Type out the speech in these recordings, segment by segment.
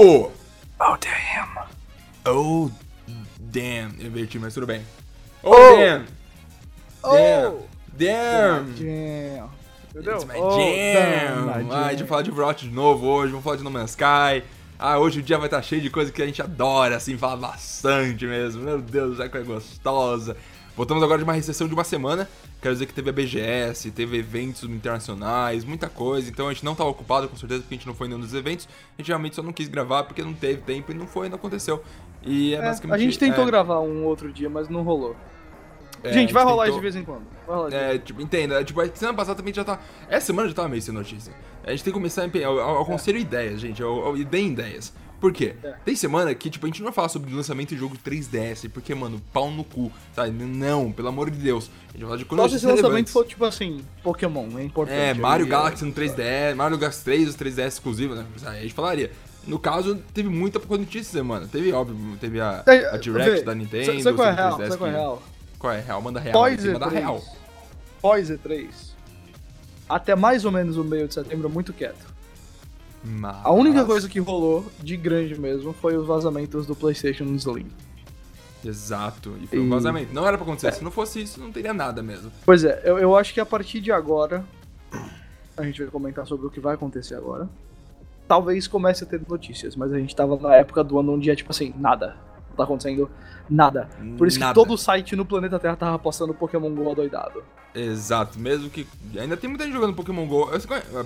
Brasil! Oh, damn. Oh, damn. Eu inverti, mas tudo bem. Oh, Oh. damn. Damn. Damn. Damn. Entendeu? It's my Oh, jam. damn, my Ah, a gente vai falar de Overwatch de novo hoje, vamos falar de No Man's Sky. Ah, hoje o dia vai estar cheio de coisa que a gente adora, assim, fala bastante mesmo. Meu Deus, já que é gostosa. Voltamos agora de uma recessão de uma semana. Quero dizer que teve a BGS, teve eventos internacionais, muita coisa. Então a gente não estava ocupado, com certeza, porque a gente não foi em nenhum dos eventos. A gente realmente só não quis gravar porque não teve tempo e não foi, não aconteceu. E é, É, basicamente. a gente tentou é, gravar um outro dia, mas não rolou. é, gente, vai rolar tentou- de vez em quando. Vai rolar é, tipo, entenda, tipo, a semana passada também já tá. Essa semana já tava meio sem notícia. A gente tem que começar a empenhar. Eu, eu, aconselho ideias, gente. Eu, eu, e deem ideias. Por quê? É. Tem semana que, tipo, a gente não vai falar sobre lançamento de jogo 3DS, porque, mano, pau no cu, sabe? Não, pelo amor de Deus. A gente vai falar de Só coisas se esse lançamento relevantes. for, tipo assim, Pokémon, é importante. É, Mario Aí, Galaxy no 3DS, Mario Galaxy 3, os 3DS exclusivos, né? Aí a gente falaria. No caso, teve muita pouca notícia essa semana. Teve, óbvio, teve a, É, a Direct vê, da Nintendo. Sabe qual é real? 3DS Sabe qual é real? Qual é a real? Manda real. Pós E3. real. Pós E3. Até mais ou menos o meio de setembro, muito quieto. Mas... A única coisa que rolou de grande mesmo foi os vazamentos do PlayStation Slim. Exato, e foi um E- vazamento. Não era pra acontecer, se não fosse isso, não teria nada mesmo. Pois é, eu, eu acho que a partir de agora, a gente vai comentar sobre o que vai acontecer agora. Talvez comece a ter notícias, mas a gente tava na época do ano onde é tipo assim, nada. Não tá acontecendo nada. Por isso Nada. que todo site no planeta Terra tava postando Pokémon GO adoidado. Exato, mesmo que. Ainda tem muita gente jogando Pokémon GO.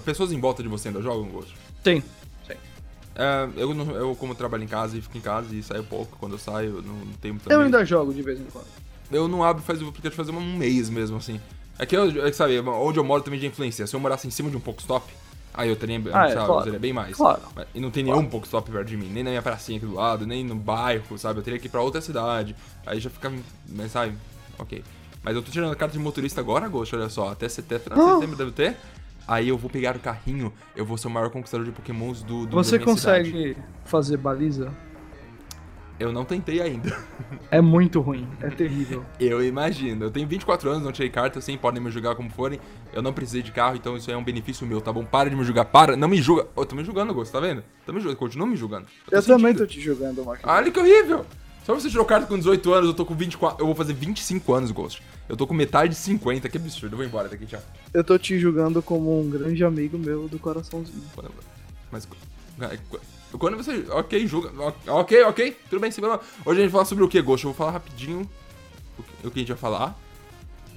Pessoas em volta de você ainda jogam Ghost? Sim. É, eu, não- eu, como trabalho em casa e fico em casa e saio pouco, quando eu saio, eu não tenho muito Eu ainda jogo de vez em quando. Eu não abro faz o aplicativo fazer um mês mesmo, assim. É que, eu, é que, sabe, onde eu moro também já influencia. Se eu morasse em cima de um Pokestop, aí eu teria, Ah, é, sabe, eu claro. usaria bem mais. Claro. Mas- E não tem nenhum Pokestop perto de mim, nem na minha pracinha aqui do lado, nem no bairro, sabe? Eu teria que ir pra outra cidade. Aí já fica. Mas sabe? Ok. Mas eu tô tirando a carta de motorista agora, Ghost, olha só. Até setembro, Ah. setembro deve ter. Aí eu vou pegar o carrinho, eu vou ser o maior conquistador de pokémons do, do Você minha cidade. consegue fazer baliza? Eu não tentei ainda. É muito ruim, é terrível. Eu imagino. Eu tenho 24 anos, não tirei carta, assim, podem me julgar como forem. Eu não precisei de carro, então isso aí é um benefício meu, tá bom? Para de me julgar, para, não me julga. Eu tô me julgando, Gosto, tá vendo? Tá me julgando, continua me julgando. tô Eu também sentindo. tô te jogando, Marcos. Olha que horrível! Só você tirou carta com 18 anos, eu tô com 24. Eu vou fazer 25 anos, Ghost. Eu tô com metade de 50, que absurdo. Eu vou embora daqui, tchau. Eu tô te julgando como um grande amigo meu do coraçãozinho. Mas. Quando você. Ok, julga. Ok, ok, tudo bem, sem. Hoje a gente vai falar sobre o que, Ghost? Eu vou falar rapidinho o que- a gente vai falar.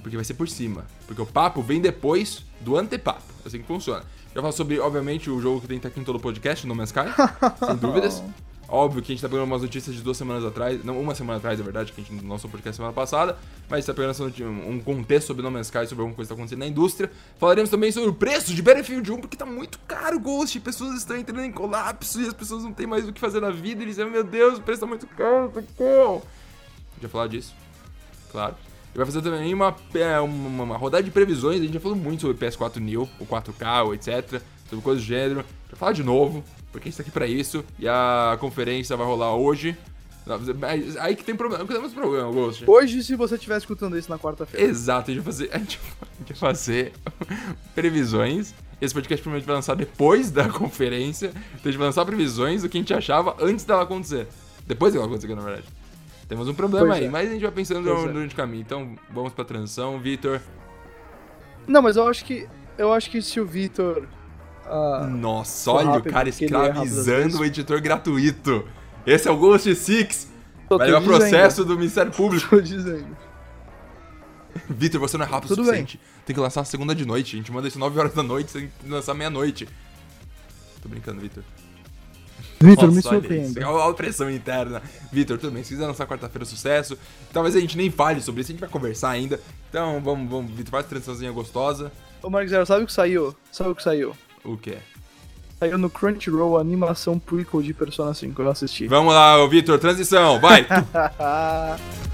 Porque vai ser por cima. Porque o papo vem depois do antepapo. É assim que funciona. Já falo sobre, obviamente, o jogo que tem que estar aqui em todo o podcast, No Man's Sky. sem dúvidas. Óbvio que a gente tá pegando umas notícias de duas semanas atrás. Não, uma semana atrás, na verdade, que a gente lançou o podcast semana passada. Mas tá pegando um contexto sobre No Man's Sky, sobre alguma coisa que tá acontecendo na indústria. Falaremos também sobre o preço de Battlefield 1, porque tá muito caro, Ghost. Pessoas estão entrando em colapso e as pessoas não têm mais o que fazer na vida. Eles dizem, meu Deus, o preço tá muito caro, socorro. Gente vai falar disso, claro. E vai fazer também uma, é, uma, uma rodada de previsões. A gente já falou muito sobre PS4 New, o 4K, o etc. Sobre coisas do gênero. Vai falar de novo, porque a gente tá aqui pra isso. E a conferência vai rolar hoje. Mas Aí que tem problema. Temos problema, Ghost. Hoje, se você estiver escutando isso na quarta-feira. Exato, a gente vai fazer, a gente, vai fazer previsões. Esse podcast provavelmente vai lançar depois da conferência. Então a gente vai lançar previsões do que a gente achava antes dela acontecer. Depois dela acontecer, na verdade. Temos um problema Pois aí, é. mas a gente vai pensando Pois é. durante o caminho. Então vamos pra transição. Vitor. Não, mas eu acho que. Eu acho que se o Vitor. Ah, Nossa, olha o cara às escravizando o editor gratuito. Esse é o Ghost Six. Vai levar processo do Ministério Público. tô dizendo. Vitor, você não é rápido o Tudo suficiente. Tem que lançar a segunda de noite. A gente manda isso 9 horas da noite, você tem que lançar meia-noite. Tô brincando, Vitor. Vitor, me Nossa, olha surpreenda. Olha a pressão interna. Vitor, tudo bem. Se quiser lançar quarta-feira, sucesso. Talvez a gente nem fale sobre isso, a gente vai conversar ainda. Então, vamos, vamos. Vitor, faz transiçãozinha gostosa. Ô, Marcos sabe o que saiu? Sabe o que saiu? O quê? Saiu no Crunchyroll a animação prequel de Persona 5, eu assisti. Vamos lá, Vitor, transição, vai!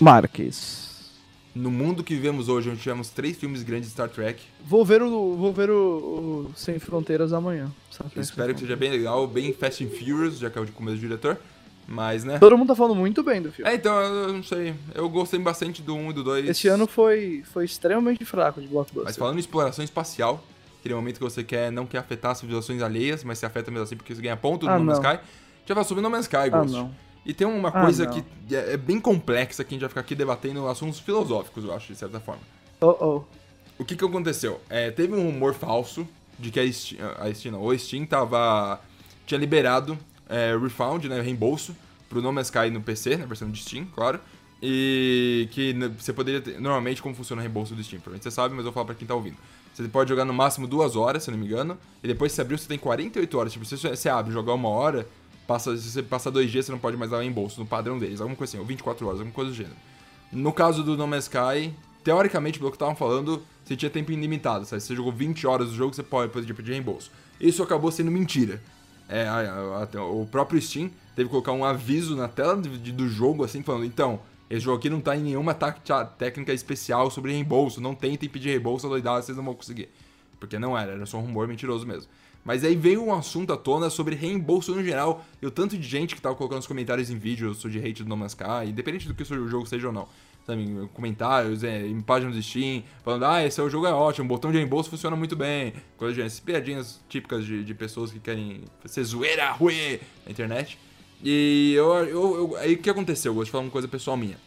Marques. No mundo que vivemos hoje, onde tivemos três filmes grandes de Star Trek, Vou ver o, vou ver o, o Sem Fronteiras amanhã. Espero que seja bem legal, bem Fast and Furious, já que é o de começo do diretor. Mas, né? Todo mundo tá falando muito bem do filme. É, então, eu não sei. Eu gostei bastante do 1 e do 2. Esse ano foi, foi extremamente fraco de blockbuster. Mas falando em exploração espacial, aquele momento que você quer, não quer afetar as civilizações alheias, mas se afeta mesmo assim porque você ganha ponto no Ah, No Man's. Sky. Já vai sobre No Man's Sky, ah, Ghost. não. E tem uma Ah, coisa não. que é é bem complexa que a gente vai ficar aqui debatendo assuntos filosóficos, eu acho, de certa forma. Oh, oh. O que que aconteceu? É, teve um rumor falso de que a Steam, a Steam, não, o Steam tava, tinha liberado é, refund, né, reembolso, pro No Man's Sky no PC, na versão de Steam, claro. E que você poderia ter, normalmente como funciona o reembolso do Steam, provavelmente você sabe, mas eu vou falar pra quem tá ouvindo. Você pode jogar no máximo duas horas, se eu não me engano, e depois se abriu você tem 48 horas. Tipo, se você, você abre e jogar uma hora, passa, se você passar dois dias você não pode mais dar o reembolso no padrão deles, alguma coisa assim, ou 24 horas, alguma coisa do gênero. No caso do No Man's Sky, teoricamente, pelo que estavam falando, você tinha tempo ilimitado, sabe? Se você jogou 20 horas do jogo, você pode poder pedir reembolso. Isso acabou sendo mentira. É, a- a- a- o próprio Steam teve que colocar um aviso na tela de- de- do jogo, assim, falando, então, esse jogo aqui não tá em nenhuma técnica especial sobre reembolso, não tentem pedir reembolso doidado, vocês não vão conseguir. Porque não era, era só um rumor mentiroso mesmo. Mas aí veio um assunto à tona sobre reembolso no geral, e o tanto de gente que tava colocando nos comentários em vídeos sobre hate do No Man's Sky, independente do que o jogo seja ou não. Sabe, em comentários, é, em páginas do Steam, falando, ah, esse é o jogo é ótimo, o botão de reembolso funciona muito bem. Coisa de essas piadinhas típicas de, de pessoas que querem ser zoeira, ruê, na internet. E eu, eu, eu- aí o que aconteceu? Eu vou te falar uma coisa pessoal minha.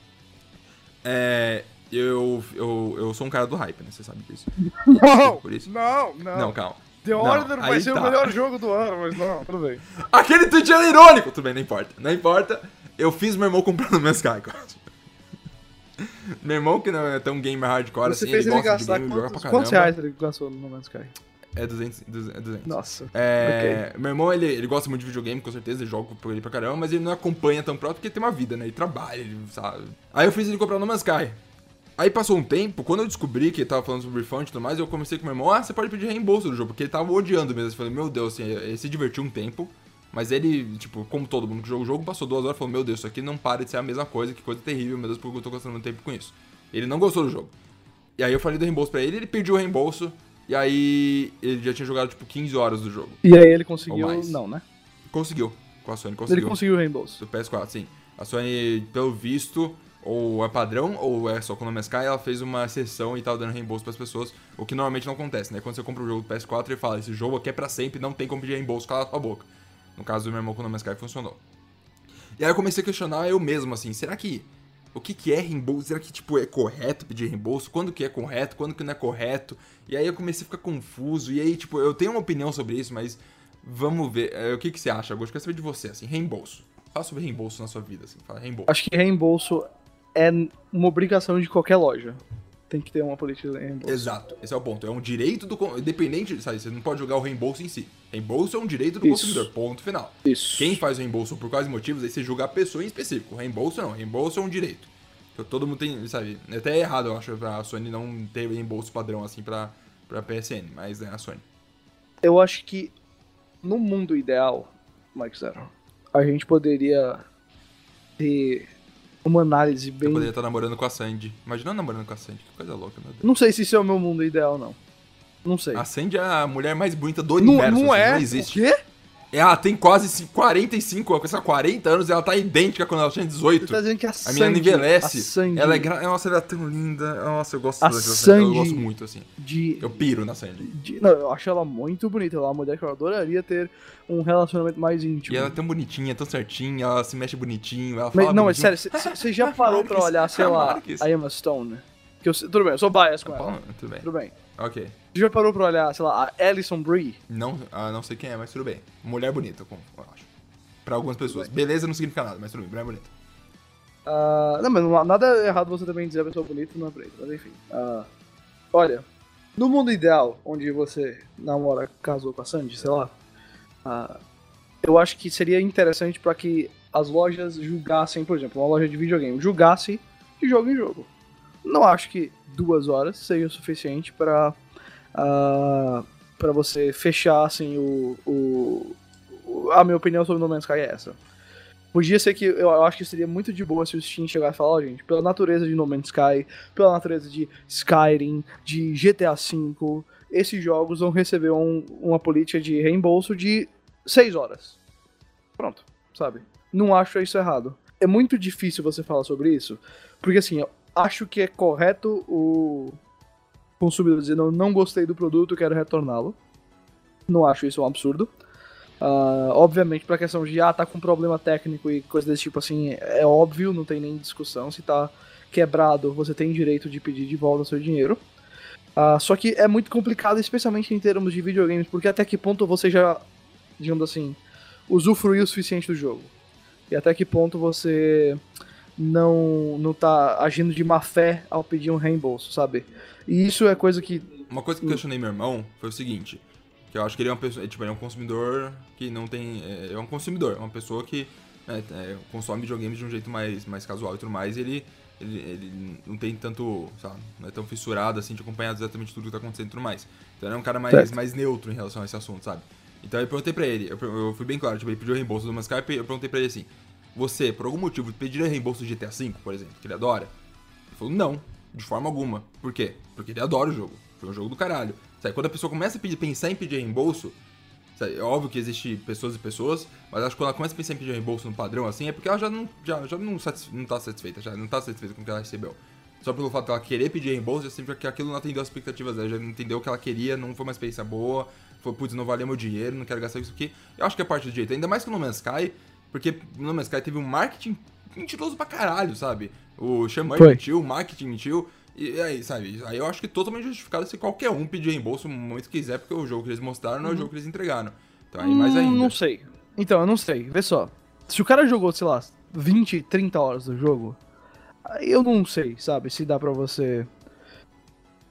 É, eu, eu, eu sou um cara do hype, né? Você sabe disso. Não, Por isso? não, não. Não, calma. The Não, Order vai aí ser tá. o melhor jogo do ano, mas não, tudo bem. Aquele tweet era irônico! Tudo bem, não importa. Não importa. Eu fiz meu irmão comprar no meu Sky, cara. Meu irmão, que não é tão gamer hardcore Você assim, fez ele ele gastar game, quantos, pra quantos reais ele gastou no No Man's Sky? É 200. 200, é 200. Nossa. É, Meu irmão, ele, ele gosta muito de videogame, com certeza, ele joga por ele pra caramba, mas ele não acompanha tão próximo porque ele tem uma vida, né? Ele trabalha, ele sabe. Aí eu fiz ele comprar no Man's Sky. Aí passou um tempo, quando eu descobri que ele tava falando sobre refund e tudo mais, eu comecei com meu irmão, ah, você pode pedir reembolso do jogo, porque ele tava odiando mesmo. Eu falei, meu Deus, assim, ele se divertiu um tempo, mas ele, tipo, como todo mundo que jogou o jogo, passou duas horas e falou, meu Deus, isso aqui não para de ser a mesma coisa, que coisa terrível, meu Deus, porque eu tô gastando muito tempo com isso. Ele não gostou do jogo. E aí eu falei do reembolso pra ele, ele pediu o reembolso, e aí ele já tinha jogado, tipo, 15 horas do jogo. E aí ele conseguiu. Não, né? Conseguiu, com a Sony, Ele conseguiu. conseguiu o reembolso. Do PS4, sim. A Sony, pelo visto, ou é padrão, ou é só o Man's Sky, ela fez uma exceção e tava dando reembolso pras pessoas, o que normalmente não acontece, né? Quando você compra um jogo do PS4 e fala, esse jogo aqui é pra sempre, não tem como pedir reembolso, cala a tua boca. No caso do meu irmão o Man's Sky funcionou. E aí eu comecei a questionar eu mesmo, assim, será que... O que, que é reembolso? Será que, tipo, é correto pedir reembolso? Quando que é correto? Quando que não é correto? E aí eu comecei a ficar confuso. E aí, tipo, eu tenho uma opinião sobre isso, mas vamos ver. É, o que, que você acha, Augusto? Quero saber de você, assim, reembolso. Fala sobre reembolso na sua vida, assim. Fala reembolso. Acho que reembolso é uma obrigação de qualquer loja. Tem que ter uma política de reembolso. Exato, esse é o ponto. É um direito do. Independente, sabe? Você não pode jogar o reembolso em si. Reembolso é um direito do Isso. consumidor, ponto final. Isso. Quem faz o reembolso por quais motivos, aí você julga a pessoa em específico. Reembolso não, reembolso é um direito. Então, Todo mundo tem, sabe? É até errado, eu acho, pra Sony não ter reembolso padrão assim pra, pra PSN, mas é a Sony. Eu acho que no mundo ideal, Mike Zero, a gente poderia ter uma análise Eu bem. poderia estar namorando com a Sandy. Imagina eu namorando com a Sandy, que coisa louca, meu Deus. Não sei se isso é o meu mundo ideal, não. Não sei. A Sandy é a mulher mais bonita do não universo. não assim, é? Não existe. O quê? Ela tem quase ci- 45, com essa 40 anos, ela tá idêntica quando ela tinha 18. Você tá dizendo que a, A Sandy... menina envelhece. A Sandy Ela é gra... Nossa, ela é tão linda. Nossa, eu gosto A. Eu Sandy- gosto muito, assim. de, Eu piro na Sandy. de- Não, eu acho ela muito bonita. Ela é uma mulher que eu adoraria ter um relacionamento mais íntimo. E ela é tão bonitinha, tão certinha, ela se mexe bonitinho, ela Mas, fala não, mas bonitinho. sério, você já parou pra olhar, sei lá, Marques. a Emma Stone? Que eu, tudo bem, eu sou bias com ela. Fala- Tudo bem. Tudo bem. Ok. Você já parou pra olhar, sei lá, a Alison Brie? Não, ah, não sei quem é, mas tudo bem. Mulher bonita, como eu acho. Pra algumas pessoas. Beleza não significa nada, mas tudo bem, mulher bonita. Ah, não, mas não nada errado você também dizer a pessoa bonita não é preta, mas enfim. Ah, olha, no mundo ideal, onde você namora, casou com a Sandy, sei lá, ah, eu acho que seria interessante pra que as lojas julgassem, por exemplo, uma loja de videogame, julgasse de jogo em jogo. Não acho que duas horas seja o suficiente pra ah, para você fechar assim o, o, a minha opinião sobre No Man's Sky é essa. Podia ser que eu acho que seria muito de boa se o Steam chegar e falar, ó, oh, gente, pela natureza de No Man's Sky, pela natureza de Skyrim, de GTA V, esses jogos vão receber um, uma política de reembolso de 6 horas. Pronto, sabe? Não acho isso errado. É muito difícil você falar sobre isso, porque assim, acho que é correto o consumidor dizer, não, não gostei do produto, quero retorná-lo. Não acho isso um absurdo. Uh, obviamente, pra questão de, ah, tá com problema técnico e coisa desse tipo assim, é óbvio, não tem nem discussão. Se tá quebrado, você tem direito de pedir de volta seu dinheiro. Uh, só que é muito complicado, especialmente em termos de videogames, porque até que ponto você já, digamos assim, usufruiu o suficiente do jogo. E até que ponto você não, não tá agindo de má fé ao pedir um reembolso, sabe? E isso é coisa que. Uma coisa que eu questionei meu irmão foi o seguinte que eu acho que ele é uma pessoa, tipo, ele é um consumidor que não tem, é, é um consumidor, é uma pessoa que né, é, consome videogames de um jeito mais, mais casual e tudo mais, e ele, ele, ele não tem tanto, sabe, não é tão fissurado assim de acompanhar exatamente tudo que tá acontecendo e tudo mais. Então ele é um cara mais, mais neutro em relação a esse assunto, sabe? Então eu perguntei pra ele, eu, eu fui bem claro, tipo, ele pediu reembolso do Skype, eu perguntei pra ele assim, você, por algum motivo, pediria reembolso do GTA V, por exemplo, que ele adora? Ele falou, não, de forma alguma. Por quê? Porque ele adora o jogo. Foi um jogo do caralho. Sabe? Quando a pessoa começa a pedir, pensar em pedir reembolso, sabe? é óbvio que existe pessoas e pessoas, mas acho que quando ela começa a pensar em pedir reembolso no padrão assim, é porque ela já não, já, já não, satisfe não tá satisfeita, já não tá satisfeita com o que ela recebeu. Só pelo fato de ela querer pedir reembolso, já sempre que aquilo não atendeu as expectativas dela, já não entendeu o que ela queria, não foi uma experiência boa, foi, putz, não valeu meu dinheiro, não quero gastar isso aqui. Eu acho que é parte do jeito, ainda mais que No Man's Sky, porque no Man's Sky teve um marketing mentiroso pra caralho, sabe? O Xamã mentiu, o marketing mentiu. E aí, sabe, aí eu acho que totalmente justificado se qualquer um pedir reembolso no momento que quiser, porque o jogo que eles mostraram não é o uhum. jogo que eles entregaram. Então aí mais hum, ainda. Não sei. Então, eu não sei. Vê só. Se o cara jogou, sei lá, 20, 30 horas do jogo, eu não sei, sabe, se dá pra você.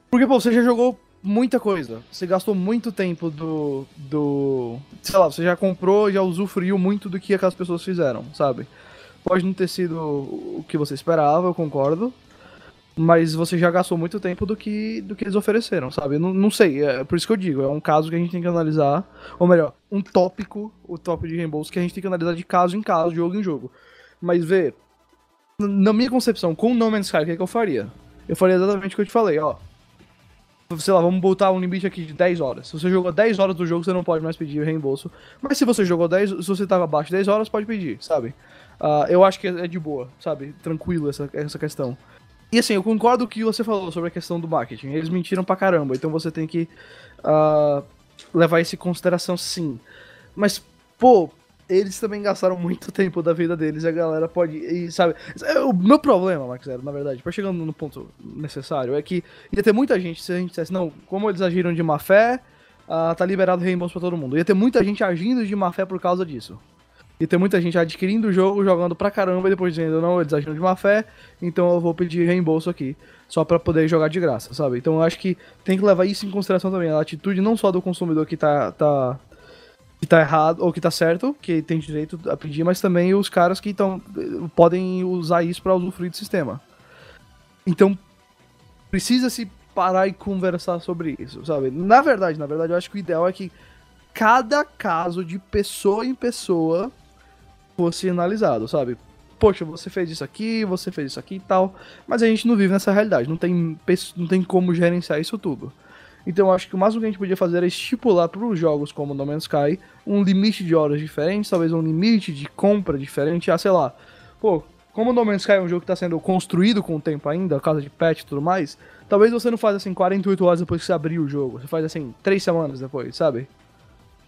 Porque, pô, você já jogou muita coisa. Você gastou muito tempo do. do. Sei lá, você já comprou, já usufruiu muito do que aquelas pessoas fizeram, sabe? Pode não ter sido o que você esperava, eu concordo mas você já gastou muito tempo do que, do que eles ofereceram, sabe? Não, não sei, é por isso que eu digo, é um caso que a gente tem que analisar, ou melhor, um tópico, o tópico de reembolso que a gente tem que analisar de caso em caso, jogo em jogo. Mas vê, na minha concepção, com o No Man's Sky, o que, é que eu faria? Eu faria exatamente o que eu te falei, ó. Sei lá, vamos botar um limite aqui de 10 horas. Se você jogou 10 horas do jogo, você não pode mais pedir reembolso. Mas se você jogou 10, se você tava abaixo de 10 horas, pode pedir, sabe? Uh, eu acho que é de boa, sabe? Tranquilo essa, essa questão. E assim, eu concordo com o que você falou sobre a questão do marketing. Eles mentiram pra caramba, então você tem que uh, levar isso em consideração sim. Mas, pô, eles também gastaram muito tempo da vida deles e a galera pode. E, sabe? O meu problema, Max Zero, na verdade, pra chegando no ponto necessário, é que ia ter muita gente se a gente dissesse, não, como eles agiram de má fé, uh, tá liberado reembolso pra todo mundo. Ia ter muita gente agindo de má fé por causa disso. E tem muita gente adquirindo o jogo, jogando pra caramba e depois dizendo, não, eles agiram de má fé, então eu vou pedir reembolso aqui, só pra poder jogar de graça, sabe? Então eu acho que tem que levar isso em consideração também, a atitude não só do consumidor que tá, tá, que tá errado, ou que tá certo, que tem direito a pedir, mas também os caras que tão, podem usar isso pra usufruir do sistema. Então, precisa se parar e conversar sobre isso, sabe? Na verdade, na verdade, eu acho que o ideal é que cada caso de pessoa em pessoa fosse analisado, sabe? Poxa, você fez isso aqui, você fez isso aqui e tal, mas a gente não vive nessa realidade, não tem, não tem como gerenciar isso tudo. Então eu acho que o máximo que a gente podia fazer era estipular para os jogos como No Man's Sky um limite de horas diferentes, talvez um limite de compra diferente, ah, sei lá. Pô, como No Man's Sky é um jogo que está sendo construído com o tempo ainda, casa de patch e tudo mais, talvez você não faça assim 48 horas depois que você abrir o jogo, você faz assim 3 semanas depois, sabe?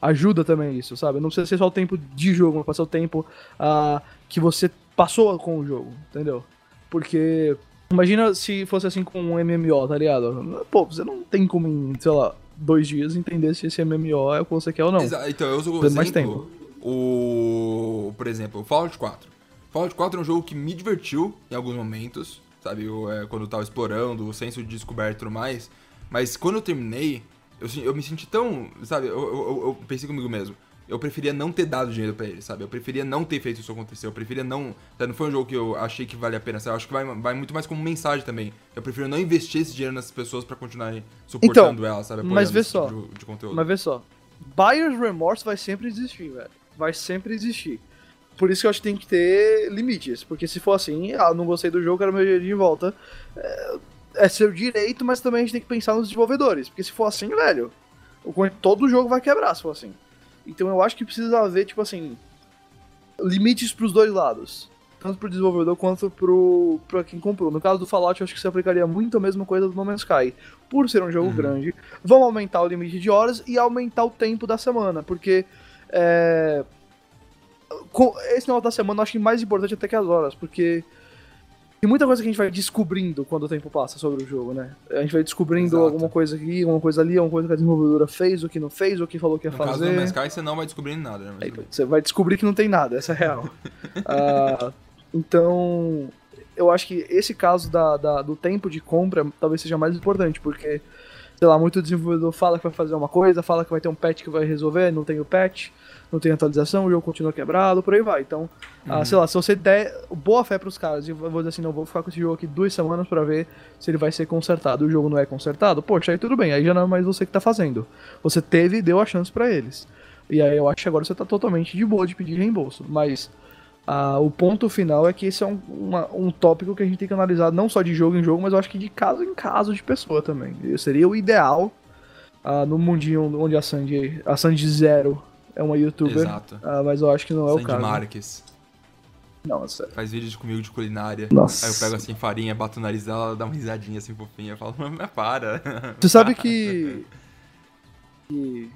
ajuda também isso, sabe? Não precisa ser só o tempo de jogo, mas pode ser o tempo uh, que você passou com o jogo, entendeu? Porque imagina se fosse assim com um MMO, tá ligado? Pô, você não tem como em, sei lá, dois dias entender se esse MMO é o que você quer ou não. Então, eu uso o exemplo, mais tempo. o, por exemplo, o Fallout 4. Fallout 4 é um jogo que me divertiu em alguns momentos, sabe? Eu, é, quando eu tava explorando, o senso de descoberta e tudo mais. Mas quando eu terminei, eu, eu me senti tão. Sabe, eu, eu, eu, pensei comigo mesmo. Eu preferia não ter dado dinheiro para ele, sabe? Eu preferia não ter feito isso acontecer. Eu preferia não. Não foi um jogo que eu achei que vale a pena. Sabe? Eu acho que vai, vai muito mais como mensagem também. Eu prefiro não investir esse dinheiro nessas pessoas para continuar suportando então, elas, sabe? mas vê só. Tipo de, de conteúdo. Mas vê só. Buyer's remorse vai sempre existir, velho. Vai sempre existir. por isso que eu acho que tem que ter limites. Porque se for assim, ah, não gostei do jogo, quero meu dinheiro de volta. É, é seu direito, mas também a gente tem que pensar nos desenvolvedores. Porque se for assim, velho, o- todo jogo vai quebrar se for assim. Então eu acho que precisa haver, tipo assim, limites pros dois lados. Tanto pro desenvolvedor quanto pro, pra quem comprou. No caso do Fallout, eu acho que se aplicaria muito a mesma coisa do No Man's Sky. Por ser um jogo Uhum. grande, vão aumentar o limite de horas e aumentar o tempo da semana. Porque é, com- esse negócio da semana eu acho que mais importante até que as horas, porque tem muita coisa que a gente vai descobrindo quando o tempo passa sobre o jogo, né? A gente vai descobrindo Exato. alguma coisa aqui, alguma coisa ali, alguma coisa que a desenvolvedora fez, o que não fez, o que falou que ia No caso do fazer. No Man's Sky, você não vai descobrindo nada, né? Aí, você vai descobrir que não tem nada, essa é a real. Ah, então, eu acho que esse caso da, da- do tempo de compra talvez seja mais importante, porque, sei lá, muito desenvolvedor fala que vai fazer uma coisa, fala que vai ter um patch que vai resolver, não tem o patch, não tem atualização, o jogo continua quebrado, por aí vai. Então, ah, Uhum. sei lá, se você der boa fé pros caras e vou dizer assim, não, vou ficar com esse jogo aqui duas semanas pra ver se ele vai ser consertado, o jogo não é consertado, poxa, aí tudo bem, aí já não é mais você que tá fazendo. Você teve e deu a chance pra eles. E aí eu acho que agora você tá totalmente de boa de pedir reembolso. Mas ah, o ponto final é que esse é um, uma- um tópico que a gente tem que analisar não só de jogo em jogo, mas eu acho que de caso em caso de pessoa também. Seria o ideal ah, no mundinho onde a Sandy, a Sandy Zero é uma youtuber. Exato. ah, mas eu acho que não é o Sandy caso. Marques. Não, é. Faz vídeos comigo de culinária. Nossa. Aí eu pego assim farinha, bato o nariz dela, ela dá uma risadinha assim fofinha. Eu falo, mas para. Você sabe que. que-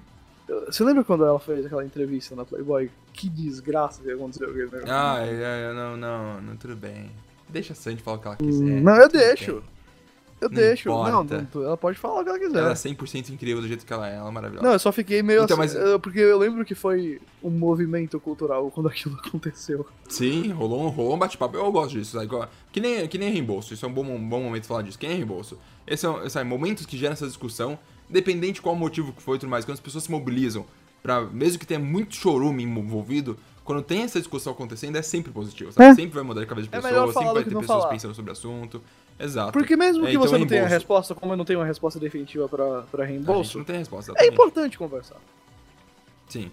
Você lembra quando ela fez aquela entrevista na Playboy? Que desgraça que aconteceu com aquele negócio. Ah, é, é, não, não, não, tudo bem. Deixa a Sandy falar o que ela quiser. não, eu deixo. bem. Eu Não deixo. Não, não, ela pode falar o que ela quiser. Ela é 100% incrível do jeito que ela é, ela é maravilhosa. Não, eu só fiquei meio Então, assim. mas- Porque eu lembro que foi um movimento cultural quando aquilo aconteceu. Sim, rolou, um- rolou um bate-papo. Eu gosto disso. sabe? Que nem, que nem reembolso. Isso é um bom, um bom momento de falar disso. Que nem reembolso. Esse é, sabe, momentos que geram essa discussão, independente de qual motivo que foi e tudo mais, quando as pessoas se mobilizam, pra, mesmo que tenha muito chorume envolvido, quando tem essa discussão acontecendo, é sempre positivo. Sabe? É. Sempre vai mudar a cabeça de É pessoas, melhor sempre vai ter pessoas falar. pensando sobre o assunto. Exato. Porque mesmo É, que então, você não tenha a resposta, como eu não tenho uma resposta definitiva pra, pra reembolso, não tem resposta. é importante conversar. Sim.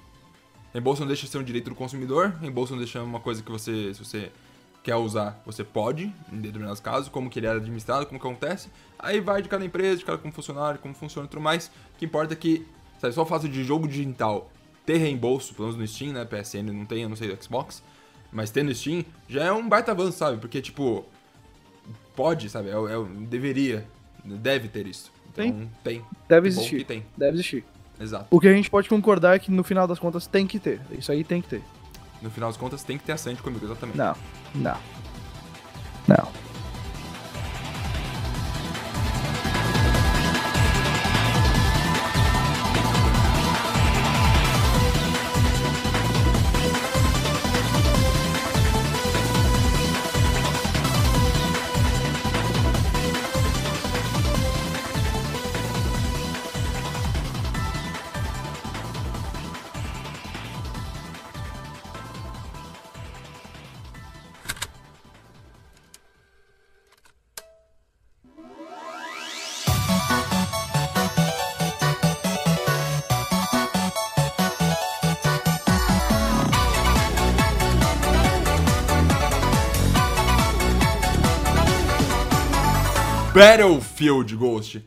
Reembolso não deixa de ser um direito do consumidor, reembolso não deixa uma coisa que você, se você quer usar, você pode, em determinados casos, como que ele é administrado, como que acontece. Aí vai de cada empresa, de cada como funcionário, como funciona e tudo mais. O que importa é que, sabe, só o fato de jogo digital ter reembolso, pelo menos no Steam, né, PSN não tem, eu não sei do Xbox, mas ter no Steam já é um baita avanço, sabe? Porque, tipo, pode, sabe, é, é, deveria, deve ter isso. Então, Tem. tem. Deve existir. tem, Deve existir. exato. O que a gente pode concordar é que no final das contas tem que ter. Isso aí tem que ter. No final das contas, tem que ter a Sandy comigo, exatamente. Não, não. Não. Battlefield Ghost.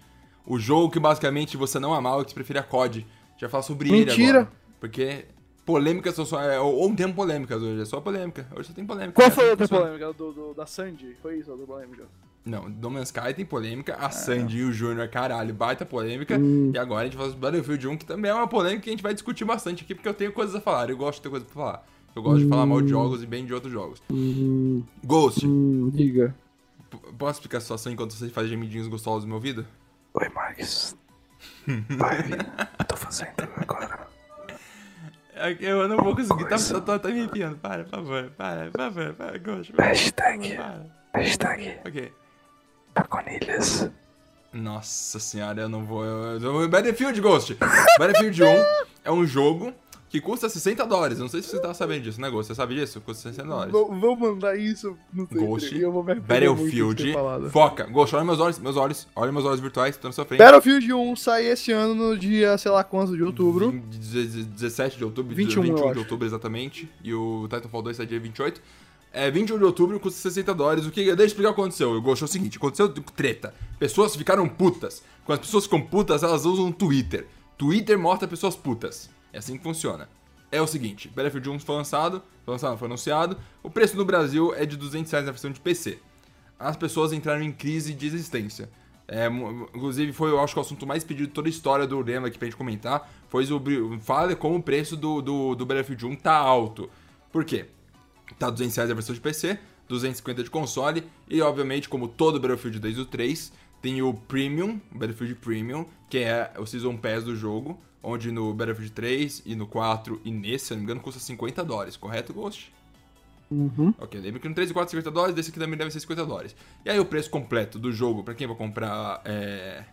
O jogo que basicamente você não amava, que você preferia COD. Já fala sobre ele Mentira. agora. Porque polêmicas são só. é, ou ou tem polêmicas hoje, é só polêmica. Hoje só tem polêmica. Qual É, foi a outra polêmica? Do, do- da Sandy? Foi isso a outra polêmica? Não, No Man's Sky tem polêmica, Ah. a Sandy e o Júnior, caralho, baita polêmica. Hum. E agora a gente fala sobre Battlefield 1, que também é uma polêmica que a gente vai discutir bastante aqui, porque eu tenho coisas a falar. Eu gosto de ter coisas pra falar. Eu gosto de falar mal Hum. de jogos e bem de outros jogos. Ghost, Hum, diga. Posso explicar a situação enquanto você faz gemidinhos gostosos no meu ouvido? Oi, Marques. Vai, eu tô fazendo agora. Eu não vou conseguir, tá, tá, tá, me arrepiando. Para, por favor, para, por favor, para, favor, Hashtag. Para. Hashtag Ok. Taconilhas. Nossa senhora, eu não vou. Eu, eu, Battlefield Ghost! Battlefield 1 é um jogo que custa 60 dólares. Não sei se você tá sabendo disso, né, Ghost? Você sabe disso? Custa 60 dólares. Vou, vou mandar isso no Ghost, eu vou ter Battlefield, falado. foca. Ghost, olha meus olhos, meus olhos. Olha meus olhos virtuais, estão na sua frente. Battlefield 1 sai esse ano no dia, sei lá quanto, de outubro. 17 de outubro, 21, 21 eu de outubro exatamente. E o Titanfall 2 sai dia 28. É, 21 de outubro custa 60 dólares. O que. Deixa eu explicar o que aconteceu. O Ghost é o seguinte: aconteceu treta. Pessoas ficaram putas. Quando as pessoas ficam putas, elas usam o Twitter. Twitter mostra pessoas putas. É assim que funciona. É o seguinte: Battlefield 1 foi lançado, foi lançado, foi anunciado. O preço no Brasil é de 200 reais na versão de PC. As pessoas entraram em crise de existência. É, inclusive, foi, eu acho que o assunto mais pedido de toda a história do Lema aqui pra gente comentar. Foi sobre. Fala como o preço do, do, do Battlefield 1 tá alto. Por quê? Tá 200 reais a versão de PC, 250 de console, e obviamente, como todo Battlefield desde o 3, tem o Premium, Battlefield Premium, que é o Season Pass do jogo, onde no Battlefield 3 e no 4 e nesse, se eu não me engano, custa 50 dólares, correto, Ghost? Uhum. Ok, lembra que no 3 e 4 50 dólares, desse aqui também deve ser 50 dólares. E aí o preço completo do jogo, pra quem vai comprar é,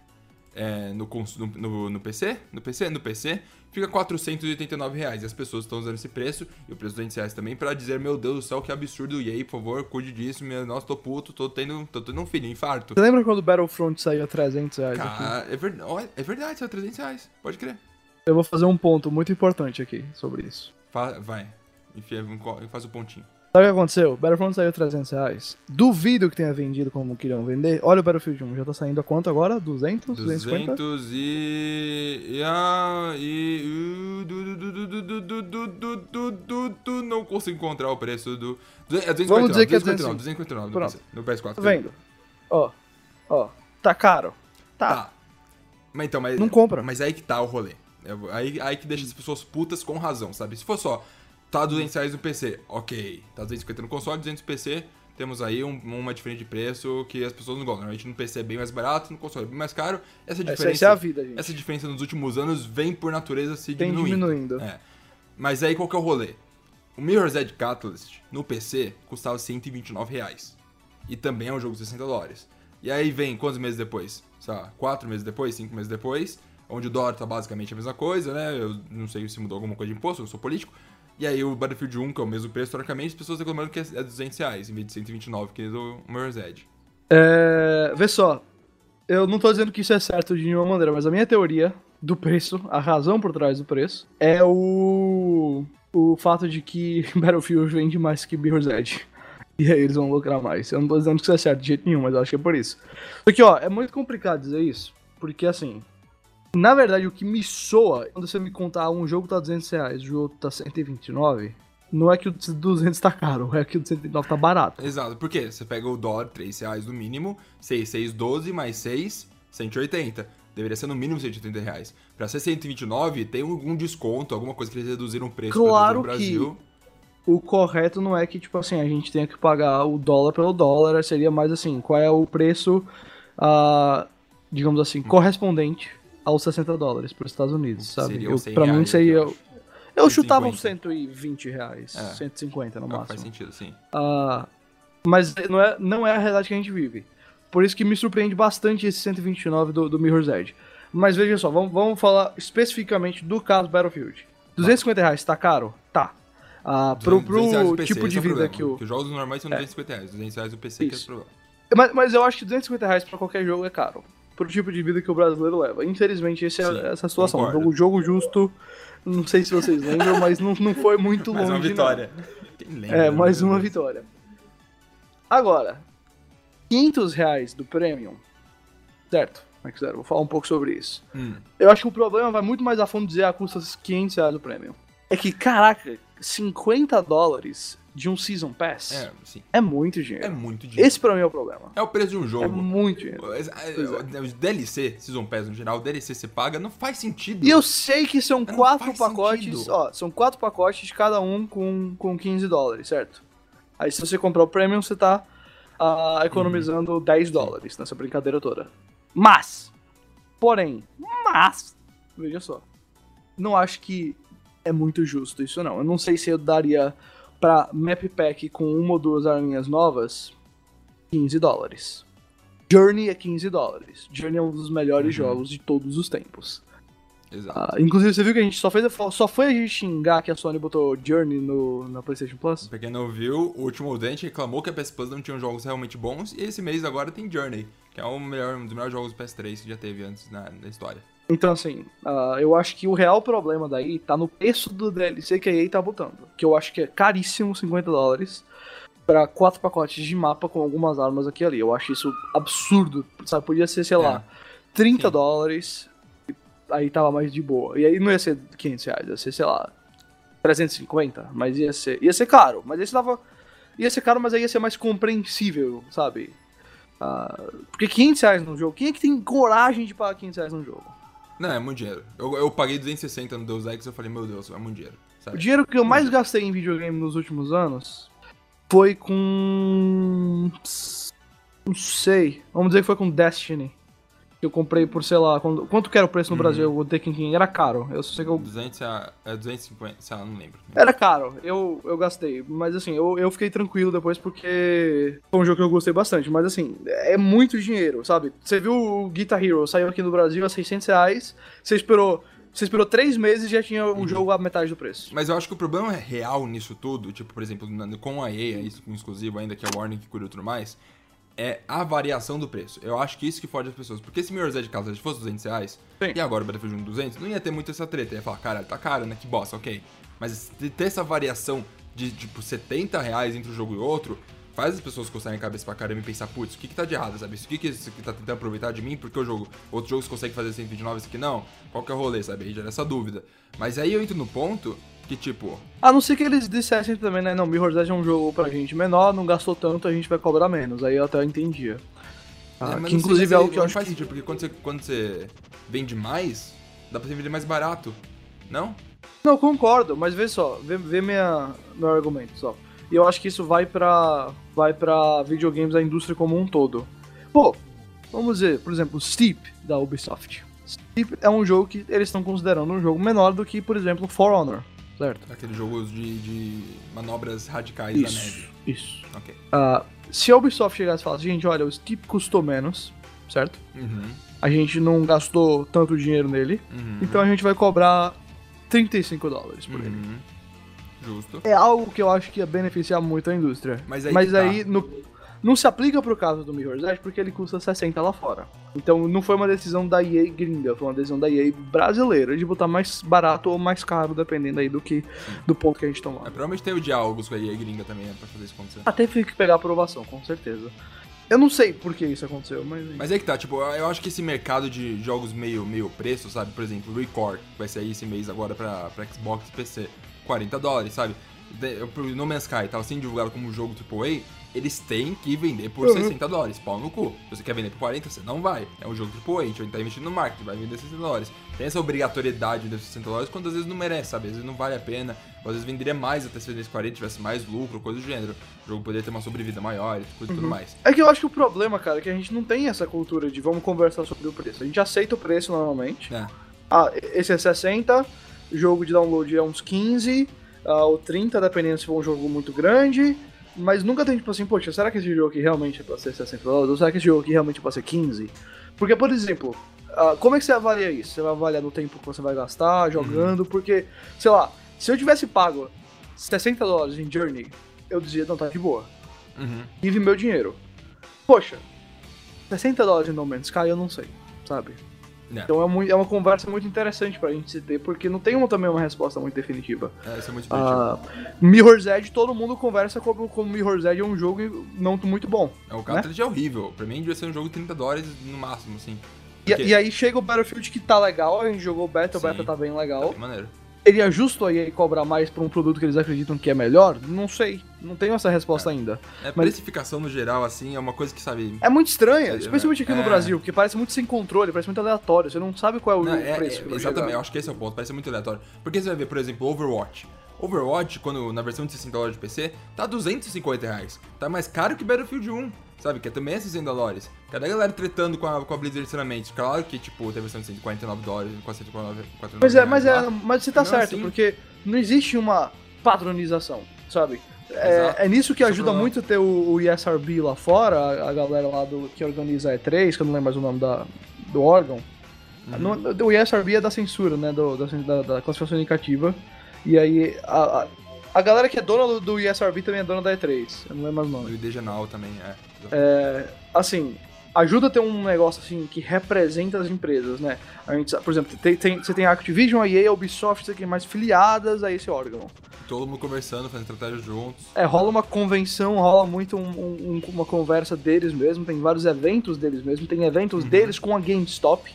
é, no, no, no, PC, no PC, no PC, fica 489 reais. E as pessoas estão usando esse preço, e o preço dos 200 reais também, pra dizer, meu Deus do céu, que absurdo, e aí, por favor, cuide disso, meu, nossa, tô puto, tô tendo, tô tendo um filho, infarto. Você lembra quando o Battlefront saiu a 300 reais aqui? Cara, é, ver- é verdade, são 300 reais, pode crer. Eu vou fazer um ponto muito importante aqui sobre isso. Fa vai. Enfia, faz o pontinho. Sabe o que aconteceu? Battlefront saiu 300 reais. Duvido que tenha vendido como queriam vender. Olha o Battlefield 1, já tá saindo a quanto agora? 200? 250? 200 e... e e... Não consigo encontrar o preço do... É Vamos dizer que é 259, 259 Pronto. no PS4. Tá vendo? Ó, ó, tá caro. Tá. tá. Mas então, mas... Não compra. Mas aí que tá o rolê. É aí, aí que deixa as pessoas putas com razão, sabe? Se for só, tá 200 reais no PC, ok. Tá 250 no console, 200 no PC, temos aí um- uma diferença de preço que as pessoas não gostam. Normalmente no PC é bem mais barato, no console é bem mais caro. Essa diferença. essa é a vida, gente. Essa diferença nos últimos anos vem por natureza se diminuindo. diminuindo. É. Mas aí qual que é o rolê? O Mirror's Edge Catalyst no PC custava 129 reais. E também é um jogo de 60 dólares. E aí vem quantos meses depois? Sei lá, 4 meses depois, 5 meses depois, onde o dólar tá basicamente a mesma coisa, né? Eu não sei se mudou alguma coisa de imposto, eu sou político. E aí o Battlefield 1, que é o mesmo preço, historicamente, as pessoas reclamando que é 200 reais, em vez de 129, que é do Mirror's Edge. É, vê só, eu não tô dizendo que isso é certo de nenhuma maneira, mas a minha teoria do preço, a razão por trás do preço, é o o fato de que Battlefield vende mais que Mirror's Edge. E aí eles vão lucrar mais. Eu não tô dizendo que isso é certo de jeito nenhum, mas eu acho que é por isso. Só que, ó, é muito complicado dizer isso, porque assim, na verdade o que me soa, quando você me contar um jogo tá 200 reais, o outro tá 129, não é que o de 200 tá caro, é que o de 129 tá barato. Exato, porque você pega o dólar, 3 reais no mínimo, 6, 6, 12, mais 6, 180. Deveria ser no mínimo 180 reais. Pra ser 129, tem algum desconto, alguma coisa que eles reduziram o preço Claro no Brasil. o correto não é que, tipo assim, a gente tenha que pagar o dólar pelo dólar, seria mais assim, qual é o preço, ah, digamos assim, correspondente aos 60 dólares para os Estados Unidos, sabe? Seriam Eu, 100 pra mim reais, seria... eu Eu, chutava 150. uns 120 reais, É. 150 no Ah, faz máximo. sentido, sim. Ah, mas não é, não é a realidade que a gente vive. Por isso que me surpreende bastante esse 129 do, do Mirror's Edge. Mas veja só, vamos, vamos falar especificamente do caso Battlefield. 250 reais, tá caro? Tá. Ah, pro 200 reais pro PC, tipo de é o vida problema, que o. Os jogos normais são 250 reais, 200 reais no PC que é Isso. o problema. Mas, mas eu acho que 250 reais pra qualquer jogo é caro. Pro tipo de vida que o brasileiro leva. Infelizmente, Sim, é essa situação. concordo. Jogo, jogo justo, não sei se vocês lembram, mas não, não foi muito longe. não. Quem lembra, É, né, mais uma vitória. Agora, 500 reais do Premium, certo? Max Zero, vou falar um pouco sobre isso. Hum, Eu acho que o problema vai muito mais a fundo dizer, ah, custa 500 reais do Premium. É que, caraca, 50 dólares de um Season Pass é, é muito dinheiro. É muito dinheiro. Esse pra mim é o problema. É o preço de um jogo. É muito dinheiro. Mas, é, Os DLC, Season Pass no geral, DLC você paga, não faz sentido. E eu sei que são Não quatro pacotes, sentido. ó, são quatro pacotes, cada um com, com 15 dólares, certo? Aí se você comprar o Premium, você tá ah, economizando Uhum. 10 dólares nessa brincadeira toda. Mas, porém, mas, veja só, não acho que é muito justo isso não. Eu não sei se eu daria pra Map Pack com uma ou duas arminhas novas 15 dólares. Journey é 15 dólares. Journey é um dos melhores Uhum. jogos de todos os tempos. Exato. Ah, inclusive, você viu que a gente só, fez, só foi a gente xingar que a Sony botou Journey no, na PlayStation Plus? Pra quem não viu, o último ouvinte reclamou que a PS Plus não tinha jogos realmente bons, e esse mês agora tem Journey, que é o melhor, um dos melhores jogos do PS3 que já teve antes na, na história. Então, assim, uh, eu acho que o real problema daí tá no preço do DLC que a EA tá botando. Que eu acho que é caríssimo, 50 dólares, pra quatro pacotes de mapa com algumas armas aqui e ali. Eu acho isso absurdo, sabe? Podia ser, sei lá, 30 Sim. dólares, aí tava mais de boa. E aí não ia ser 500 reais, ia ser, sei lá, 350, mas ia ser, ia ser caro. Mas esse tava, ia ser caro, mas aí ia ser mais compreensível, sabe? Ah, porque 500 reais num jogo, quem é que tem coragem de pagar 500 reais num jogo? Não, é muito dinheiro. Eu, eu paguei 260 no Deus Ex e eu falei, meu Deus, é muito dinheiro. O Sabe? dinheiro que eu mais gastei em videogame nos últimos anos foi com. Não sei. Vamos dizer que foi com Destiny. Que eu comprei por, sei lá, quando- quanto que era o preço no Brasil? O Tekken King era caro. Eu sei que eu. 200 a, é 250, sei lá, não lembro. Era caro, eu, eu gastei. Mas assim, eu, eu fiquei tranquilo depois porque foi um jogo que eu gostei bastante. Mas assim, é muito dinheiro, sabe? Você viu o Guitar Hero, saiu aqui no Brasil a 600 reais. Você esperou. Você esperou três meses e já tinha o jogo a metade do preço. Mas eu acho que o problema real nisso tudo, tipo, por exemplo, com a EA, isso com exclusivo ainda, que é a Warning que e tudo mais, é a variação do preço. Eu acho que isso que fode as pessoas. Porque se Mirror's Edge Casa fosse 200 reais, Sim. e agora o Battlefield 1 200, não ia ter muito essa treta. Ia falar, caralho, tá caro, né? Que bosta, ok. Mas ter essa variação de, tipo, 70 reais entre um jogo e outro, faz as pessoas coçarem a cabeça pra caramba e pensar, putz, o que que tá de errado, sabe? Isso, o que que esse aqui tá tentando aproveitar de mim? Porque o jogo, outros jogos conseguem fazer 129, esse aqui não? Qual que é o rolê, sabe? Aí gera essa dúvida. Mas aí eu entro no ponto que, tipo, A não ser que eles dissessem também, né? Não, Mirror's Edge é um jogo pra gente menor, não gastou tanto, a gente vai cobrar menos. Aí eu até entendia. Ah, É, que inclusive é algo que eu acho faz que... sentido, porque quando você, quando você vende mais, dá pra você vender mais barato. Não? Não, concordo, mas vê só, vê, vê minha, meu argumento só. E eu acho que isso vai pra, vai pra videogames, a indústria como um todo. Pô, vamos dizer, por exemplo, Steep, da Ubisoft. Steep é um jogo que eles estão considerando um jogo menor do que, por exemplo, For Honor, certo? Aqueles jogos de, de manobras radicais da neve. isso. Ok. Ah, se a Ubisoft chegasse e falasse, gente, olha, o Steep custou menos, certo? Uhum. A gente não gastou tanto dinheiro nele, Uhum. então a gente vai cobrar 35 dólares por ele. Uhum. Justo. É algo que eu acho que ia beneficiar muito a indústria. Mas aí Mas tá. aí no- não se aplica pro caso do Mirror's Edge porque ele custa 60 lá fora. Então não foi uma decisão da EA gringa, foi uma decisão da EA brasileira de botar mais barato ou mais caro, dependendo aí do que do ponto que a gente É, tomar. provavelmente teve diálogos com a EA gringa também, né, pra fazer isso acontecer. Até teve que pegar aprovação, com certeza. Eu não sei por que isso aconteceu, mas. Mas é que tá, tipo, eu eu acho que esse mercado de jogos meio, meio preço, sabe? Por exemplo, Record, que vai sair esse mês agora pra, pra Xbox e PC, 40 dólares, sabe? De- O No Man's Sky tava sendo divulgado como um jogo AAA, eles têm que vender por Uhum. 60 dólares, pau no cu. Se você quer vender por 40, você não vai. É um jogo AAA, a gente tá investindo no marketing, vai vender 60 dólares. Tem essa obrigatoriedade de 60 dólares quando às vezes não merece, sabe? Às vezes não vale a pena, ou às vezes venderia mais até se vendesse 40, tivesse mais lucro, coisa do gênero. O jogo poderia ter uma sobrevida maior e coisa tudo mais. É que eu acho que o problema, cara, é que a gente não tem essa cultura de vamos conversar sobre o preço. A gente aceita o preço normalmente. É. Ah, esse é 60, jogo de download é uns 15, ah, ou 30, dependendo se for um jogo muito grande. Mas nunca tem tipo assim, poxa, será que esse jogo aqui realmente é pra ser 60 dólares? Ou será que esse jogo aqui realmente é pra ser 15? Porque, por exemplo, ah, como é que você avalia isso? Você vai avaliar no tempo que você vai gastar jogando? Porque, sei lá, se eu tivesse pago 60 dólares em Journey, eu dizia, não, tá de boa. Uhum. Tive meu dinheiro. Poxa, 60 dólares em No Man's Sky eu não sei, sabe? É. Então é, mui- é uma conversa muito interessante pra gente se ter, porque não tem uma, também uma resposta muito definitiva. É, isso é muito subjetivo. Ah, Mirror's Edge, todo mundo conversa como, como Mirror's Edge é um jogo não muito bom. É, o cartridge é horrível. Pra mim, devia ser um jogo de 30 dólares no máximo, assim. E, Porque- e aí chega o Battlefield que tá legal, a gente jogou o beta, o Sim. beta tá bem Tá legal. bem maneiro. Seria justo a EA cobrar mais por um produto que eles acreditam que é melhor? Não sei, não tenho essa resposta ainda. É, Mas- precificação no geral, assim, é uma coisa que, sabe... É muito estranha, É, especialmente aqui no é. Brasil, porque parece muito sem controle, parece muito aleatório, você não sabe qual é o Não, é, preço é, que exatamente, chegar. eu acho que esse é o ponto, parece muito aleatório. Porque você vai ver, por exemplo, Overwatch. Overwatch, quando na versão de 60 dólares de PC, tá 250 reais. Tá mais caro que Battlefield 1, sabe? Que é também é 60 dólares. Cadê a galera tretando com a, com a Blizzard sinceramente? Claro que, tipo, tem a versão de 149 dólares, 449 Mas é, mas é, mas você tá Não, certo, assim- porque não existe uma padronização, sabe? É, é nisso que Esse é ajuda problema. muito ter o, o ESRB lá fora, a, a galera lá do, que organiza a E3, que eu não lembro mais o nome da, do órgão. No, no- o ESRB é da censura, né? Do, da, da, classificação indicativa. E aí a, a, a galera que é dona do, do ESRB também é dona da E3. Eu não lembro mais o E nome. o Dejanal também, é. Assim, ajuda a ter um negócio assim que representa as empresas, né? A gente, por exemplo, tem, tem- você tem a Activision, a EA, a Ubisoft, você tem mais filiadas a esse órgão. Todo mundo conversando, fazendo estratégia juntos. É, rola uma convenção, rola muito um- um- um- uma conversa deles mesmo, tem vários eventos deles mesmo, tem eventos deles com a GameStop,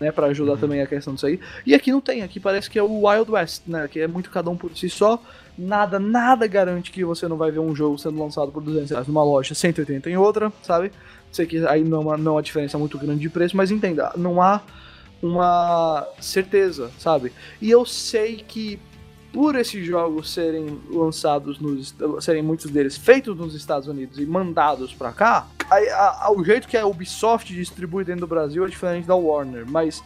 né, pra ajudar também a questão disso aí. E aqui não tem, aqui parece que é o Wild West, né, que é muito cada um por si só, nada, nada garante que você não vai ver um jogo sendo lançado por 200 reais numa loja, 180 em outra, sabe? Sei que aí não é uma, não é uma diferença muito grande de preço, mas entenda, não há uma certeza, sabe? E eu sei que por esses jogos serem lançados nos serem muitos deles feitos nos Estados Unidos e mandados pra cá, a- a- a- o jeito que a Ubisoft distribui dentro do Brasil é diferente da Warner, mas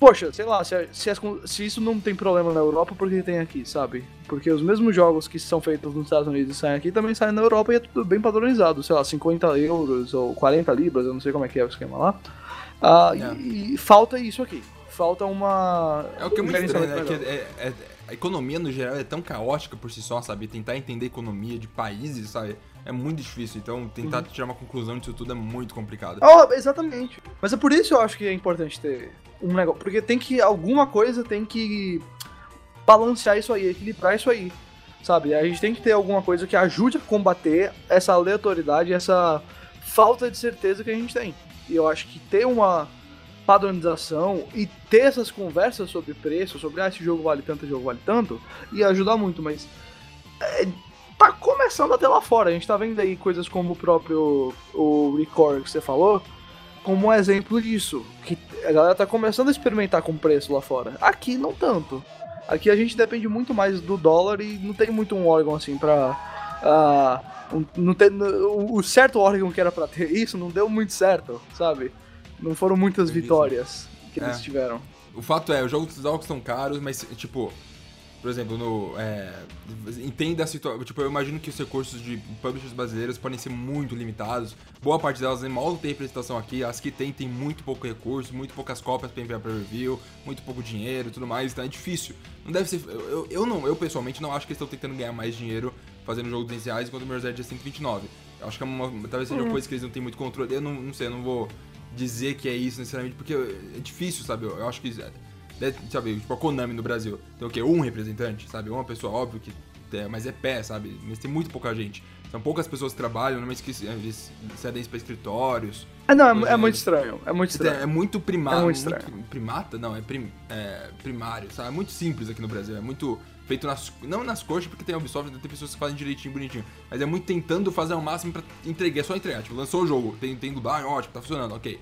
poxa, sei lá, se, se as se isso não tem problema na Europa, por que tem aqui, sabe? Porque os mesmos jogos que são feitos nos Estados Unidos e saem aqui também saem na Europa e é tudo bem padronizado, sei lá, 50 euros ou 40 libras, eu não sei como é que é o esquema lá. Ah, É. e, e falta isso aqui. Falta uma. É o que é um muito estranho, né? É- é- a economia no geral é tão caótica por si só, sabe? Tentar entender economia de países, sabe? É muito difícil. Então, tentar tirar uma conclusão disso tudo é muito complicado. Oh, exatamente. Mas é por isso que eu acho que é importante ter um negócio. Porque tem que. Alguma coisa tem que balancear isso aí, equilibrar isso aí. Sabe? A gente tem que ter alguma coisa que ajude a combater essa aleatoriedade, essa falta de certeza que a gente tem. E eu acho que ter uma padronização e ter essas conversas sobre preço, sobre ah, esse jogo vale tanto, esse jogo vale tanto, ia ajudar muito, mas é, tá começando a ter lá fora. A gente tá vendo aí coisas como o próprio o Record que você falou, como um exemplo disso. Que a galera tá começando a experimentar com preço lá fora. Aqui não tanto. Aqui a gente depende muito mais do dólar e não tem muito um órgão assim pra. um- não tem, o certo órgão que era pra ter isso não deu muito certo, sabe? Não foram muitas vitórias que eles É. tiveram. O fato é, os jogos dos jogos são caros, mas, tipo, por exemplo, no. É, entenda a situação. Tipo, eu imagino que os recursos de publishers brasileiros podem ser muito limitados. Boa parte delas mal tem representação aqui. As que tem, tem muito pouco recurso, muito poucas cópias pra enviar pra review, muito pouco dinheiro e tudo mais, então é difícil. Não deve ser. Eu, eu, eu não, eu pessoalmente não acho que eles estão tentando ganhar mais dinheiro fazendo jogo de 200 reais enquanto o Mirror's Edge é 129. Eu acho que é uma, talvez seja uma coisa que eles não têm muito controle. Eu não, não sei, eu não vou dizer que é isso necessariamente, porque é difícil, sabe? Eu, eu acho que. Deve, sabe, tipo a Konami no Brasil. Tem o quê? Um representante, sabe? Uma pessoa, óbvio que. É, mas é pé, sabe? Mas tem muito pouca gente. São poucas pessoas que trabalham, normalmente que eles cedem pra escritórios. Ah, não, é, é é. muito estranho. É muito estranho. É muito primário. É muito estranho. primata? Não, é, prim, é primário, sabe? É muito simples aqui no Brasil. É muito feito nas. Não nas coxas, porque tem a Ubisoft, tem pessoas que fazem direitinho, bonitinho. Mas é muito tentando fazer o máximo pra entregar. É só entregar. Tipo, lançou o jogo, tem, tem dublagem, ótimo, tá funcionando, ok.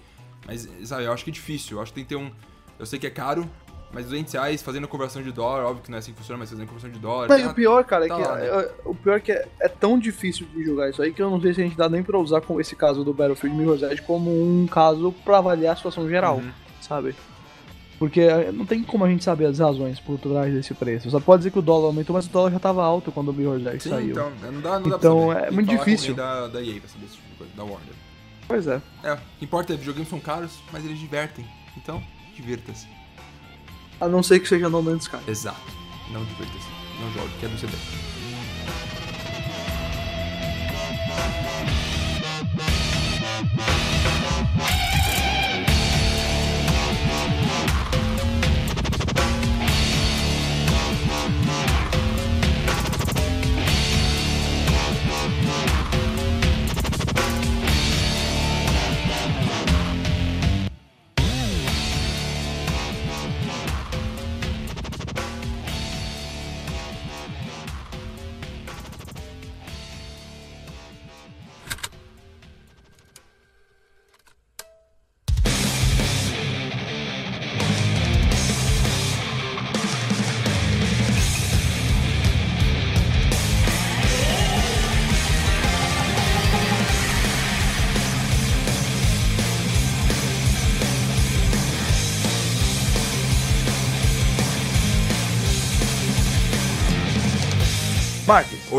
Mas, sabe, eu acho que é difícil. Eu acho que tem que ter um. Eu sei que é caro, mas 200 reais fazendo conversão de dólar, óbvio que não é assim que funciona, mas fazendo conversão de dólar. Não, e a- o pior, cara, é tá que lá, né? é- o pior é que é, é tão difícil de jogar isso aí que eu não sei se a gente dá nem pra usar com esse caso do Battlefield Mirror's Edge como um caso pra avaliar a situação geral, Uhum. sabe? Porque é, não tem como a gente saber as razões por trás desse preço. Só pode dizer que o dólar aumentou, mas o dólar já tava alto quando o Mirror's Edge Sim, saiu. então, não dá, não dá Então, pra saber. é muito falar com alguém difícil. Da, da EA pra saber esse tipo de coisa, da Warner. Pois é. É, o que importa é que videogames são caros, mas eles divertem. Então, divirta-se. A não ser que seja No Man's Sky. Exato. Não divirta-se. Não jogue, quebra o CD.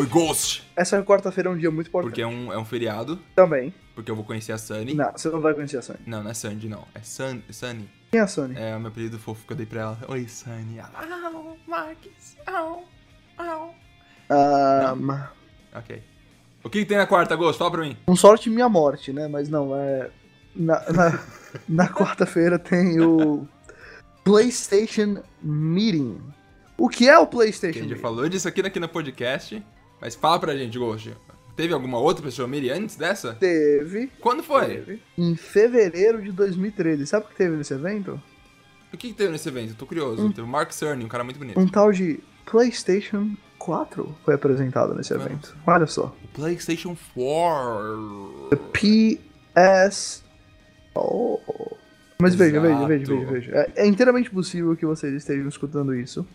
Marcos, Oi, Ghost! essa quarta-feira é um dia muito importante. Porque é um, é um feriado, Também. porque eu vou conhecer a Sunny. Não, você não vai conhecer a Sony. Não, não é Sandy, não. É Sun, Sunny. Quem é a Sunny? É o meu apelido fofo que eu dei pra ela. Oi, Sunny. Au, Marques. Au, au. Ah, ma- Ok. O que, que tem na quarta, Gosto? Fala pra mim. com sorte minha morte, né? Mas não, é. Na, na, na quarta-feira tem o PlayStation Meeting. O que é o Que a PlayStation gente já falou disso aqui, aqui no podcast. Mas fala pra gente, Ghost. Teve alguma outra pessoa Miri antes dessa? Teve. Quando foi? teve Em fevereiro de 2013. Sabe o que teve nesse evento? O que, que teve nesse evento? Eu tô curioso. Hum. Teve o Mark Cerny, um cara muito bonito. Um tal de PlayStation 4 foi apresentado nesse Nossa. evento. Olha só. O PlayStation 4. PS. Oh. Mas veja, veja, veja, veja, veja. É, é inteiramente possível que vocês estejam escutando isso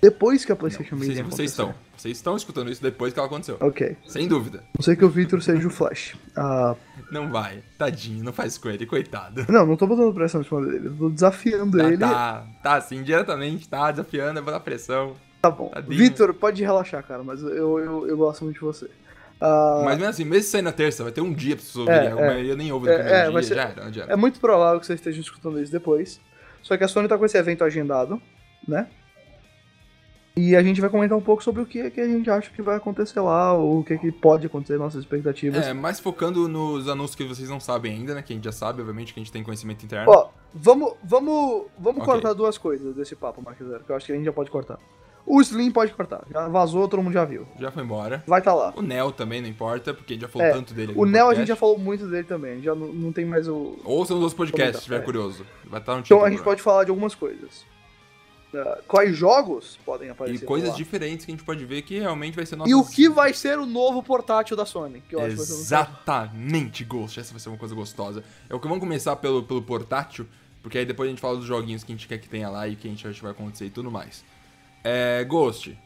depois que a PlayStation Vocês, Media vocês estão. Vocês estão escutando isso depois que ela aconteceu. Ok. Sem dúvida. Não sei que o Victor seja o Flash. Ah, Não vai. Tadinho, não faz com ele, coitado. não, não tô botando pressão em cima dele. Eu tô desafiando Tá, ele. tá, tá, assim, diretamente, tá desafiando, eu vou dar pressão. Tá bom. Victor, pode relaxar, cara, mas eu, eu, eu gosto muito de você. Ah, Mas mesmo assim, mesmo sair na terça, vai ter um dia pra vocês É, ouvirem. é. A maioria nem ouve no É, primeiro é, dia, ser- já era, já era. É muito provável que vocês estejam escutando isso depois. Só que a Sony tá com esse evento agendado, né? E a gente vai comentar um pouco sobre o que, que a gente acha que vai acontecer lá, ou o que, que pode acontecer, nossas expectativas. É, mais focando nos anúncios que vocês não sabem ainda, né? Que a gente já sabe, obviamente, que a gente tem conhecimento interno. Ó, vamos, vamos, vamos Ok. cortar duas coisas desse papo, Mark Zero, que eu acho que a gente já pode cortar. O Slim pode cortar, já vazou, todo mundo já viu. Já foi embora. Vai estar tá lá. O Neo também, não importa, porque a gente já falou É, tanto dele. O no Neo a podcast. gente já falou muito dele também, já não, não tem mais o. Ouça nos outros podcasts, se estiver É. curioso. Vai estar no Então a gente pode falar de algumas coisas. Ah, quais jogos podem E aparecer? por coisas diferentes que a gente pode ver que realmente vai ser nossa. E o que vai ser o novo portátil da Sony? Que eu acho que vai ser Exatamente, Ghost. Essa vai ser uma coisa gostosa. É o que vamos começar pelo, pelo portátil, porque aí depois a gente fala dos joguinhos que a gente quer que tenha lá e que a gente acha que vai acontecer e tudo mais. É, Ghost.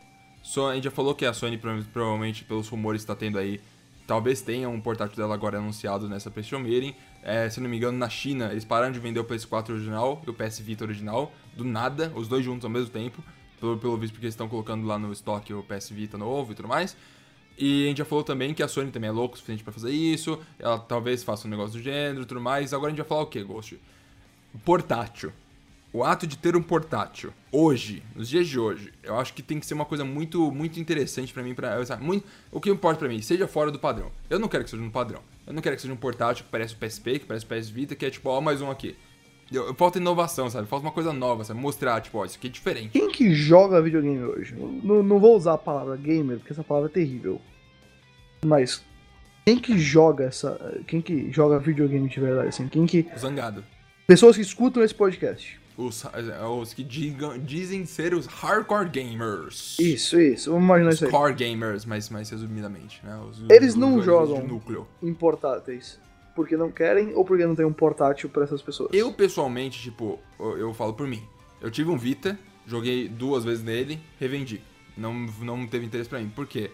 So, a gente já falou que a Sony prova- provavelmente, pelos rumores, está tendo aí. Talvez tenha um portátil dela agora anunciado nessa PlayStation Meeting. É, se não me engano, na China, eles pararam de vender o PS4 original e o PS Vita original, do nada, os dois juntos ao mesmo tempo. Pelo, pelo visto, porque eles estão colocando lá no estoque o PS Vita novo e tudo mais. E a gente já falou também que a Sony também é louca o suficiente pra fazer isso. Ela talvez faça um negócio do gênero e tudo mais. Agora a gente vai falar o que, Ghost? Portátil. O ato de ter um portátil hoje, nos dias de hoje, eu acho que tem que ser uma coisa muito muito interessante pra mim, para muito, o que importa pra mim, seja fora do padrão. Eu não quero que seja no padrão. Eu não quero que seja um portátil que parece o PSP, que parece o PS Vita, que é tipo, ó, mais um aqui. Eu, eu- falta inovação, sabe? Falta uma coisa nova, sabe? Mostrar, tipo, ó, isso aqui é diferente. Quem que joga videogame hoje? Não, não vou usar a palavra gamer, porque essa palavra é terrível. Mas quem que joga essa. Quem que joga videogame de verdade, assim? Quem que. Zangado. Pessoas que escutam esse podcast. Os, os que digam, dizem ser os hardcore gamers. Isso, isso. Vamos imaginar Os isso aí. core gamers, mais, mais resumidamente, né? Os- Eles os não jogam. núcleo. Em portáteis. Porque não querem ou porque não tem um portátil pra essas pessoas? Eu, pessoalmente, tipo, eu, eu falo por mim. Eu tive um Vita, joguei duas vezes nele, revendi. Não, não teve interesse pra mim. Por quê?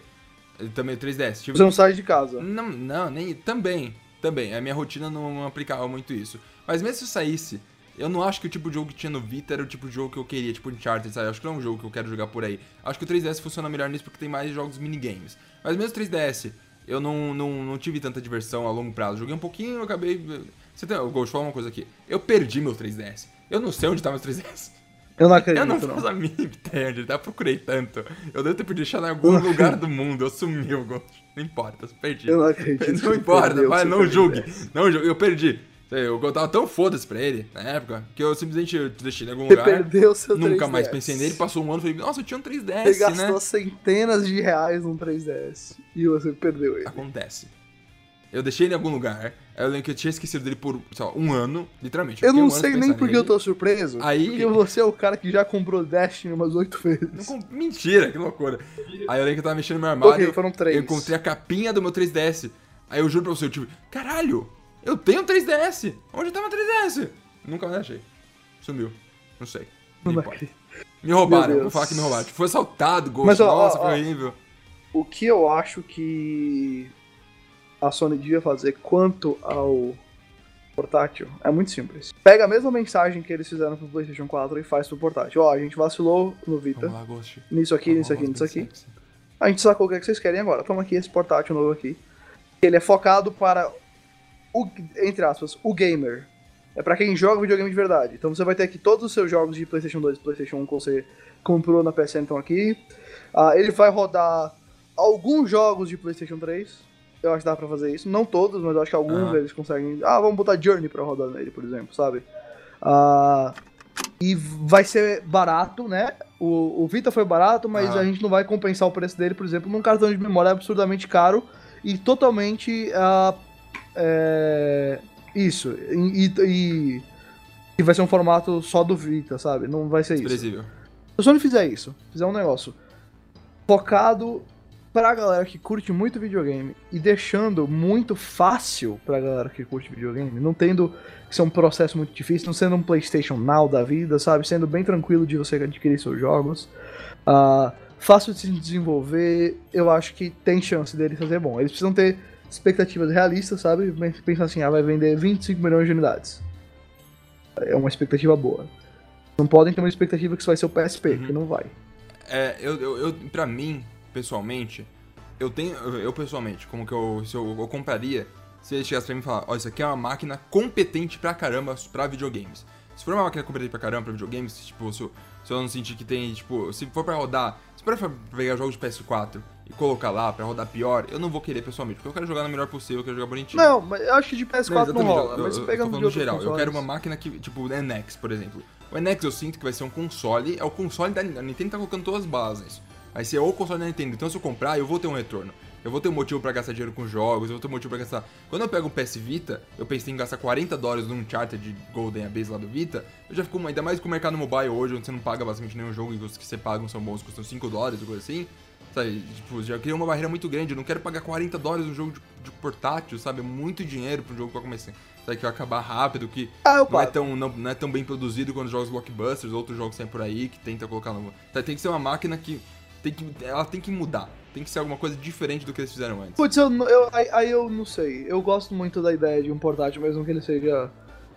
Ele Também o 3DS. Tive... Você não sai de casa. Não, não, nem. Também. Também. A minha rotina não, não aplicava muito isso. Mas mesmo se eu saísse, eu não acho que o tipo de jogo que tinha no Vita era o tipo de jogo que eu queria, tipo Uncharted, sabe? Eu acho que não é um jogo que eu quero jogar por aí. Acho que o 3DS funciona melhor nisso porque tem mais jogos minigames. Mas mesmo o 3DS, eu não, não, não tive tanta diversão a longo prazo. Joguei um pouquinho, eu acabei. Você tem. Eu vou te falar uma coisa aqui. Eu perdi meu 3DS. Eu não sei onde tá meu 3DS. Eu não acredito, Eu não não. faço a mínima ideia onde tá, eu procurei tanto. Eu devo ter podido deixar em algum lugar do mundo, eu sumi o Ghost. Não importa, eu perdi. Eu não acredito. Não importa, vai, seu não julgue. 3DS. Não julgue, eu perdi. Eu, eu tava tão foda-se pra ele na época que eu simplesmente deixei ele em algum Você lugar. perdeu seu Nunca 3DS. mais pensei nele, passou um ano e falei, nossa, eu tinha um 3DS, Você gastou né? centenas de reais num 3DS. E você perdeu ele. Acontece. Eu deixei ele em algum lugar, aí eu lembro que eu tinha esquecido dele por, sei lá, um ano, literalmente. Eu não um sei nem porque eu nele. tô surpreso. Aí- Porque você é o cara que já comprou Destiny umas oito vezes. Mentira, que loucura. Aí eu lembro que eu tava mexendo no meu armário. Ok, foram três. Eu encontrei a capinha do meu 3DS. Aí eu juro pra você, eu tipo, caralho, eu tenho um 3DS. Onde tá meu 3DS? Nunca mais achei. Sumiu. Não sei. Não. Me roubaram, vou falar que me roubaram. Foi assaltado, Ghost. Mas, ó, ó, Nossa, foi horrível. O que eu acho que a Sony devia fazer quanto ao portátil é muito simples. Pega a mesma mensagem que eles fizeram pro PlayStation 4 e faz pro portátil. Ó, a gente vacilou no Vita. Vamos lá, Ghost. Nisso aqui, nisso aqui, Vamos nisso aqui. bem sempre. A gente sacou o que, é que vocês querem agora. Toma aqui esse portátil novo aqui. Ele é focado para o, entre aspas, o gamer. É pra quem joga videogame de verdade. Então você vai ter aqui todos os seus jogos de PlayStation 2 e PlayStation 1 que você comprou na PSN estão aqui. Ah, ele vai rodar alguns jogos de PlayStation 3. Eu acho que dá pra fazer isso. Não todos, mas eu acho que alguns Ah. eles conseguem. Ah, vamos botar Journey pra rodar nele, por exemplo, sabe? Ah, e vai ser barato, né? O, o Vita foi barato, mas a gente não vai compensar o preço dele, por exemplo, num cartão de memória absurdamente caro e totalmente. ah, é, isso. E, e- e- vai ser um formato só do Vita, sabe? Não vai ser isso. Desprezível. Se a Sony fizer isso, fizer um negócio focado pra galera que curte muito videogame e deixando muito fácil pra galera que curte videogame, não tendo que ser um processo muito difícil, não sendo um PlayStation Now da vida, sabe? Sendo bem tranquilo de você adquirir seus jogos. ah, fácil de se desenvolver, eu acho que tem chance dele fazer bom. Eles precisam ter expectativas realistas, sabe? Pensa assim, ah, vai vender 25 milhões de unidades. É uma expectativa boa. Não podem ter uma expectativa que isso vai ser o PSP, que não vai. É, eu, eu, eu, pra mim, pessoalmente, eu tenho. Eu, eu, pessoalmente, como que eu. Se eu, eu compraria, se ele chegasse pra mim e falar, ó, isso aqui é uma máquina competente pra caramba pra videogames. Se for uma máquina competente pra caramba pra videogames, tipo, se eu, se eu não sentir que tem, tipo, se for pra rodar. Se for pra pegar jogos de PS4 e colocar lá pra rodar pior, eu não vou querer pessoalmente, porque eu quero jogar no melhor possível, eu quero jogar bonitinho. Não, mas eu acho que de PS4 não, exatamente, rola. eu, mas eu, eu pegando tô de geral. Eu consoles- quero uma máquina que, tipo, o NX, por exemplo. O NX eu sinto que vai ser um console, é o console da a Nintendo tá colocando todas as bases. Vai ser o console da Nintendo. Então se eu comprar, eu vou ter um retorno. Eu vou ter um motivo pra gastar dinheiro com jogos, eu vou ter um motivo pra gastar. Quando eu pego um PS Vita, eu pensei em gastar 40 dólares num charter de Golden a base lá do Vita. Eu já fico, ainda mais com o mercado mobile hoje, onde você não paga basicamente nenhum jogo e os que você paga são bons, custam 5 dólares ou coisa assim. Sabe, tipo, já cria uma barreira muito grande. Eu não quero pagar 40 dólares num jogo de, de portátil, sabe? É muito dinheiro pra um jogo que eu comecei. Sabe, que vai acabar rápido, que Ah, não é, tão, não, não é tão bem produzido quanto os jogos blockbusters, outros jogos saem por aí, que tenta colocar no. Tá, Tem que ser uma máquina que. Tem que. Ela tem que mudar. Tem que ser alguma coisa diferente do que eles fizeram antes. Putz, eu, não- eu, aí, aí eu não sei. Eu gosto muito da ideia de um portátil, mesmo que ele seja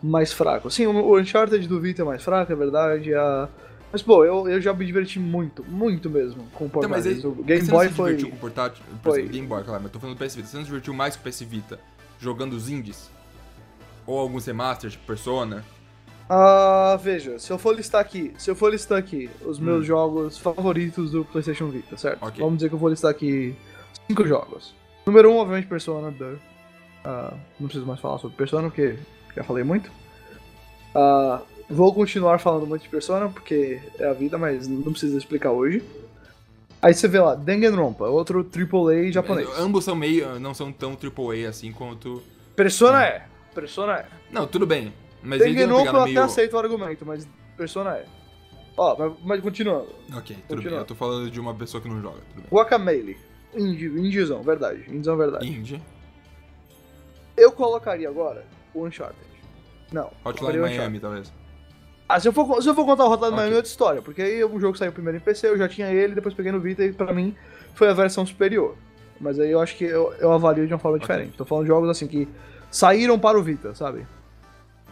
mais fraco. Sim, o, o Uncharted do Vita é mais fraco, é verdade. A... Mas, pô, eu, eu já me diverti muito, muito mesmo com Então, mas aí, portáteis. o mas Game você Boy não se foi. divertiu com o portátil? Por foi. Game Boy, claro, mas tô falando do PS Vita. Você não se divertiu mais com o PS Vita jogando os indies? Ou alguns remasters, tipo Persona? Ah, veja, se eu for listar aqui, se eu for listar aqui os Hum. meus jogos favoritos do PlayStation Vita, certo? Ok. Vamos dizer que eu vou listar aqui cinco jogos. Número um, obviamente, Persona. Ah, não preciso mais falar sobre Persona, porque já falei muito. Ah, vou continuar falando muito de Persona, porque é a vida, mas não precisa explicar hoje. Aí você vê lá, Danganronpa, outro AAA japonês. Ambos são meio. não são tão AAA assim quanto. Persona é, Persona é. Não, tudo bem. Mas Danganronpa eu pegada até meio. aceito o argumento, mas Persona é. Ó, mas, mas continuando. Ok, tudo Continua. bem. Eu tô falando de uma pessoa que não joga, tudo bem. Guacamele. Indie, indiezão, verdade. Indiezão, verdade. Indie. Eu colocaria agora o Uncharted. Não. Hotline Miami, talvez. Ah, se eu for, se eu for contar o Hotline Ok. Miami é outra história, porque aí o jogo saiu primeiro em PC, eu já tinha ele, depois peguei no Vita e pra mim foi a versão superior. Mas aí eu acho que eu, eu avalio de uma forma diferente. Tô falando de jogos assim que saíram para o Vita, sabe?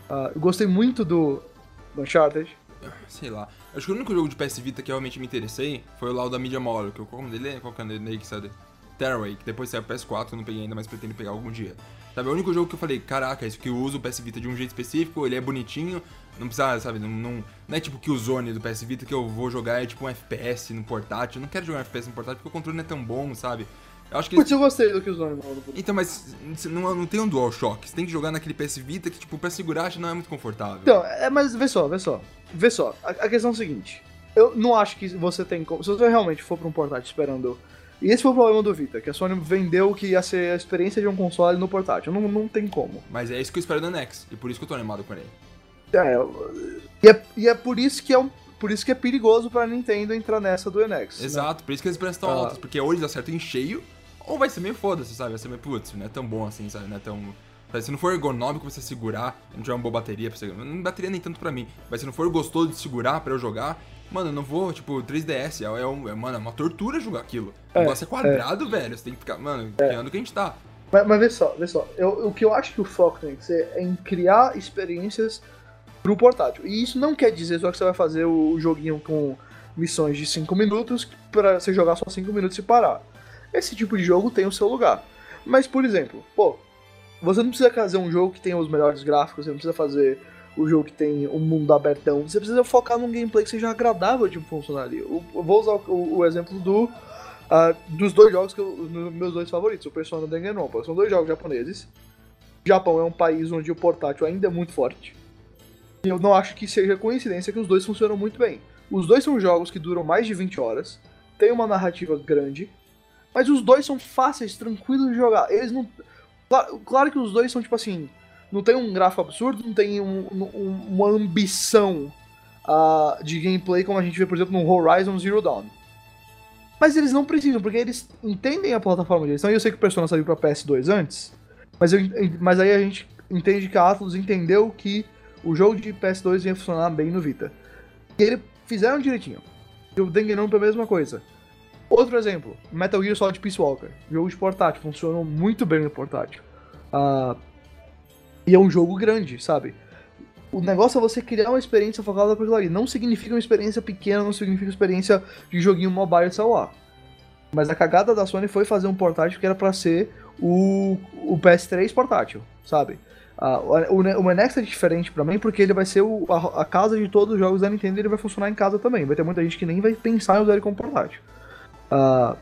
Ah, eu gostei muito do, do Uncharted. Sei lá. Acho que o único jogo de PS Vita que eu realmente me interessei foi o lá o da Media Mole, que eu, qual o nome dele? Qual que é o nome dele que saiu? Terraway, que depois saiu PS4, eu não peguei ainda, mas pretendo pegar algum dia. Sabe, é o único jogo que eu falei, caraca, isso que eu uso o PS Vita de um jeito específico, ele é bonitinho, não precisa, sabe, não, não, não é tipo que o Zone do PS Vita que eu vou jogar é tipo um FPS no portátil, eu não quero jogar um FPS no portátil porque o controle não é tão bom, sabe? Eu acho que Putz, eu gostei do que os nomes Então, mas não, não tem um DualShock, você tem que jogar naquele PS Vita que, tipo, pra segurar acho que não é muito confortável. Então, é, mas vê só, vê só. Vê só, a, a questão é a seguinte. Eu não acho que você tem como. Se você realmente for pra um portátil esperando. E esse foi o problema do Vita, que a Sony vendeu que ia ser a experiência de um console no portátil. Não, não tem como. Mas é isso que eu espero do NX, e por isso que eu tô animado com ele. É, e é, e é por isso que é um. Por isso que é perigoso pra Nintendo entrar nessa do NX. né? Exato, por isso que as esperanças estão Ah. altas, porque ou eles acertam em cheio, ou vai ser meio foda-se, sabe? Vai ser meio, putz, não é tão bom assim, sabe? Não é tão... sabe, Se não for ergonômico pra você segurar, não tiver uma boa bateria pra você... Não bateria nem tanto pra mim, mas se não for gostoso de segurar pra eu jogar, mano, eu não vou, tipo, 3DS, é, é, um- é, mano, é uma tortura jogar aquilo. O É, negócio é quadrado, velho, você tem que ficar, mano, que ano que a gente tá. Mas, mas vê só, vê só. Eu- o que eu acho que o foco tem que ser é em criar experiências pro portátil. E isso não quer dizer só que você vai fazer o, joguinho com missões de 5 minutos pra você jogar só 5 minutos e parar. Esse tipo de jogo tem o seu lugar. Mas, por exemplo, pô, você não precisa fazer um jogo que tenha os melhores gráficos, você não precisa fazer o jogo que tem um mundo abertão, você precisa focar num gameplay que seja agradável de funcionar eu vou usar o, o exemplo do uh, dos dois jogos que eu, meus dois favoritos, o Persona e o Danganronpa. São dois jogos japoneses. O Japão é um país onde o portátil ainda é muito forte. E eu não acho que seja coincidência que os dois funcionam muito bem. Os dois são jogos que duram mais de 20 horas, tem uma narrativa grande, mas os dois são fáceis, tranquilos de jogar. Eles não. Claro, que os dois são tipo assim não tem um gráfico absurdo, não tem um, um, uma ambição uh, de gameplay como a gente vê, por exemplo, no Horizon Zero Dawn. Mas eles não precisam, porque eles entendem a plataforma deles. Então eu sei que o Persona saiu pra PS2 antes, mas, eu, mas aí a gente entende que a Atlus entendeu que o jogo de PS2 ia funcionar bem no Vita. E eles fizeram direitinho. E o Danganronpa é a mesma coisa. Outro exemplo, Metal Gear Solid Peace Walker. Jogo de portátil, funcionou muito bem no portátil. Uh, e é um jogo grande, sabe? O negócio é você criar uma experiência focada naquilo ali. Não significa uma experiência pequena, não significa experiência de joguinho mobile celular. Mas a cagada da Sony foi fazer um portátil que era para ser o, o PS3 portátil, sabe? Uh, o, o Next é diferente para mim porque ele vai ser o, a, a, casa de todos os jogos da Nintendo e ele vai funcionar em casa também. Vai ter muita gente que nem vai pensar em usar ele como portátil. Uh,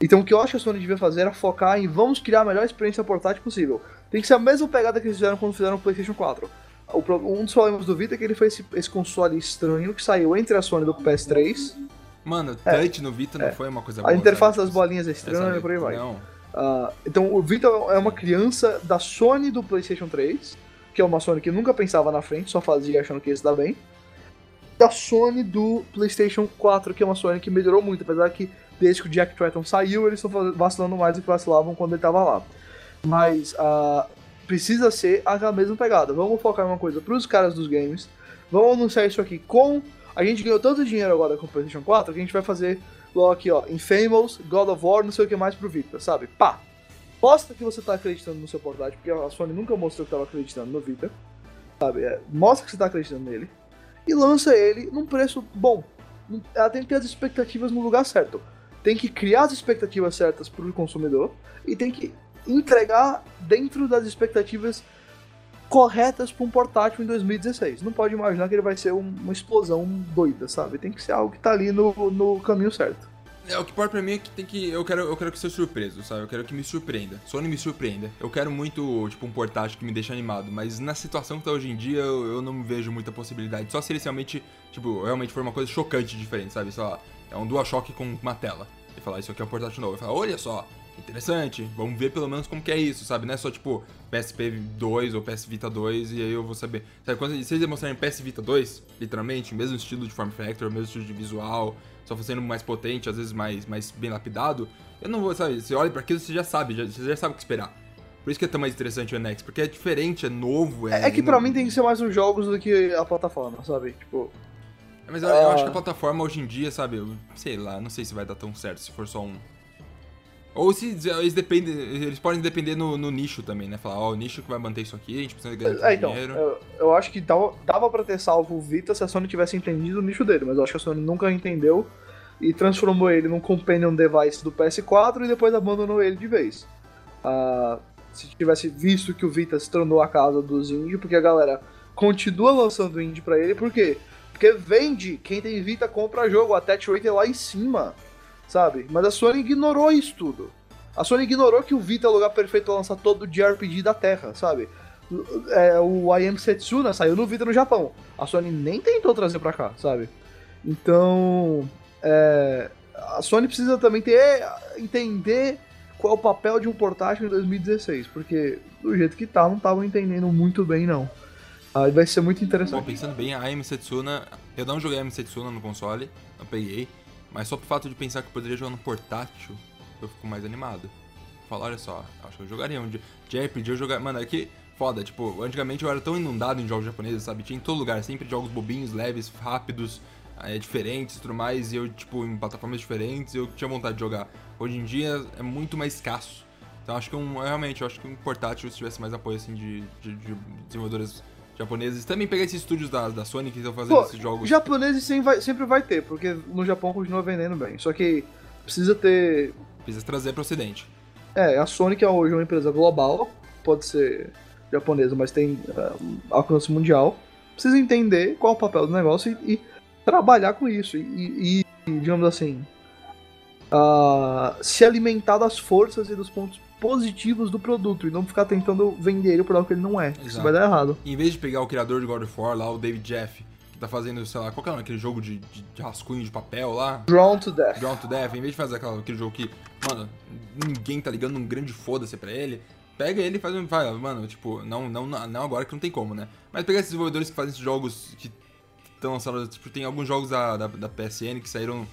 então o que eu acho que a Sony devia fazer era focar em vamos criar a melhor experiência portátil possível. Tem que ser a mesma pegada que eles fizeram quando fizeram o PlayStation 4. um dos problemas do Vita é que ele foi esse, esse console estranho que saiu entre a Sony do PS3. Mano, touch é, no Vita não é. foi uma coisa boa. A interface sabe? das bolinhas é estranha e por aí vai. Não. Uh, então o Vita é uma criança da Sony do PlayStation 3, que é uma Sony que nunca pensava na frente, só fazia achando que ia se dar bem. Da Sony do PlayStation 4, que é uma Sony que melhorou muito, apesar que desde que o Jack Tratton saiu, eles estão vacilando mais do que vacilavam quando ele estava lá. Mas uh, precisa ser a mesma pegada. Vamos focar em uma coisa para os caras dos games. Vamos anunciar isso aqui com. A gente ganhou tanto dinheiro agora com o PlayStation 4 que a gente vai fazer logo aqui, ó. Infamous, God of War, não sei o que mais pro Vita, sabe? Pá! Mostra que você tá acreditando no seu portátil, porque a Sony nunca mostrou que tava acreditando no Vita. Sabe? É, mostra que você tá acreditando nele. E lança ele num preço bom. Ela tem que ter as expectativas no lugar certo. Tem que criar as expectativas certas pro consumidor e tem que entregar dentro das expectativas corretas para um portátil em 2016. Não pode imaginar que ele vai ser uma explosão doida, sabe? Tem que ser algo que tá ali no, no caminho certo. É, o que importa pra mim é que tem que. Eu quero, eu quero que seja surpreso, sabe? Eu quero que me surpreenda. Sony me surpreenda. Eu quero muito, tipo, um portátil que me deixe animado. Mas na situação que tá hoje em dia, eu, eu não vejo muita possibilidade. Só se ele realmente, tipo, realmente for uma coisa chocante diferente, sabe? Só é um DualShock com uma tela. E falar, isso aqui é um portátil novo. E falar, olha só, interessante, vamos ver pelo menos como que é isso, sabe? Não é só tipo PSP 2 ou PS Vita 2 e aí eu vou saber. Sabe, quando vocês demonstrarem PS Vita 2, literalmente, mesmo estilo de form factor, mesmo estilo de visual, só fazendo mais potente, às vezes mais, mais bem lapidado, eu não vou, sabe? Você olha para aquilo, você já sabe, já, você já sabe o que esperar. Por isso que é tão mais interessante o NX, porque é diferente, é novo. É, é que para mim tem que ser mais os jogos do que a plataforma, sabe? Tipo. Mas eu, eu acho que a plataforma hoje em dia, sabe? Eu, sei lá, não sei se vai dar tão certo se for só um ou se eles dependem, eles podem depender no, no nicho também, né? Falar, ó, oh, o nicho que vai manter isso aqui, a gente precisa ganhar é, então, dinheiro. Eu, eu acho que dava, dava pra ter salvo o Vita se a Sony tivesse entendido o nicho dele, mas eu acho que a Sony nunca entendeu e transformou ele num companion device do PS4 e depois abandonou ele de vez. Uh, se tivesse visto que o Vita se tornou a casa dos indie, porque a galera continua lançando indie pra ele, por quê? Porque vende, quem tem Vita compra jogo, a attach rate é lá em cima sabe? Mas a Sony ignorou isso tudo. A Sony ignorou que o Vita é o lugar perfeito para lançar todo o JRPG da Terra, sabe? É, o I Am Setsuna saiu no Vita no Japão. A Sony nem tentou trazer pra cá, sabe? Então, é, a Sony precisa também ter entender qual é o papel de um portátil em 2016, porque do jeito que tá, não estavam entendendo muito bem, não. Aí vai ser muito interessante. Bom, pensando bem, a AM Setsuna, eu não joguei a AM Setsuna no console, não peguei, mas só pro fato de pensar que eu poderia jogar no portátil, eu fico mais animado. Falar, olha só, acho que eu jogaria um JRPG, eu jogaria. Mano, é que foda, tipo, antigamente eu era tão inundado em jogos japoneses, sabe? Tinha em todo lugar, sempre jogos bobinhos, leves, rápidos, é, diferentes e tudo mais, e eu, tipo, em plataformas diferentes, eu tinha vontade de jogar. Hoje em dia é muito mais escasso. Então acho que um, realmente, eu acho que um portátil, se tivesse mais apoio, assim, de, de, de desenvolvedores japoneses. Também pegar esses estúdios da, da Sony que estão fazendo Pô, esses jogos. Japoneses sempre vai, sempre vai ter, porque no Japão continua vendendo bem. Só que precisa ter. Precisa trazer para o ocidente. É, a Sony que é hoje uma empresa global, pode ser japonesa, mas tem uh, alcance mundial. precisa entender qual é o papel do negócio e, e trabalhar com isso. E, e digamos assim, uh, se alimentar das forças e dos pontos positivos do produto e não ficar tentando vender ele por algo que ele não é. Exato. Isso vai dar errado. Em vez de pegar o criador de God of War lá, o David Jeff, que tá fazendo, sei lá, qual que é aquele jogo de, de, de, rascunho de papel lá? Drawn to Death. Drawn to Death. Em vez de fazer aquela, aquele jogo que, mano, ninguém tá ligando um grande foda-se pra ele, pega ele e faz um. Vai, mano, tipo, não, não, não agora que não tem como, né? Mas pega esses desenvolvedores que fazem esses jogos que estão lançados. Tipo, tem alguns jogos da, da, da PSN que saíram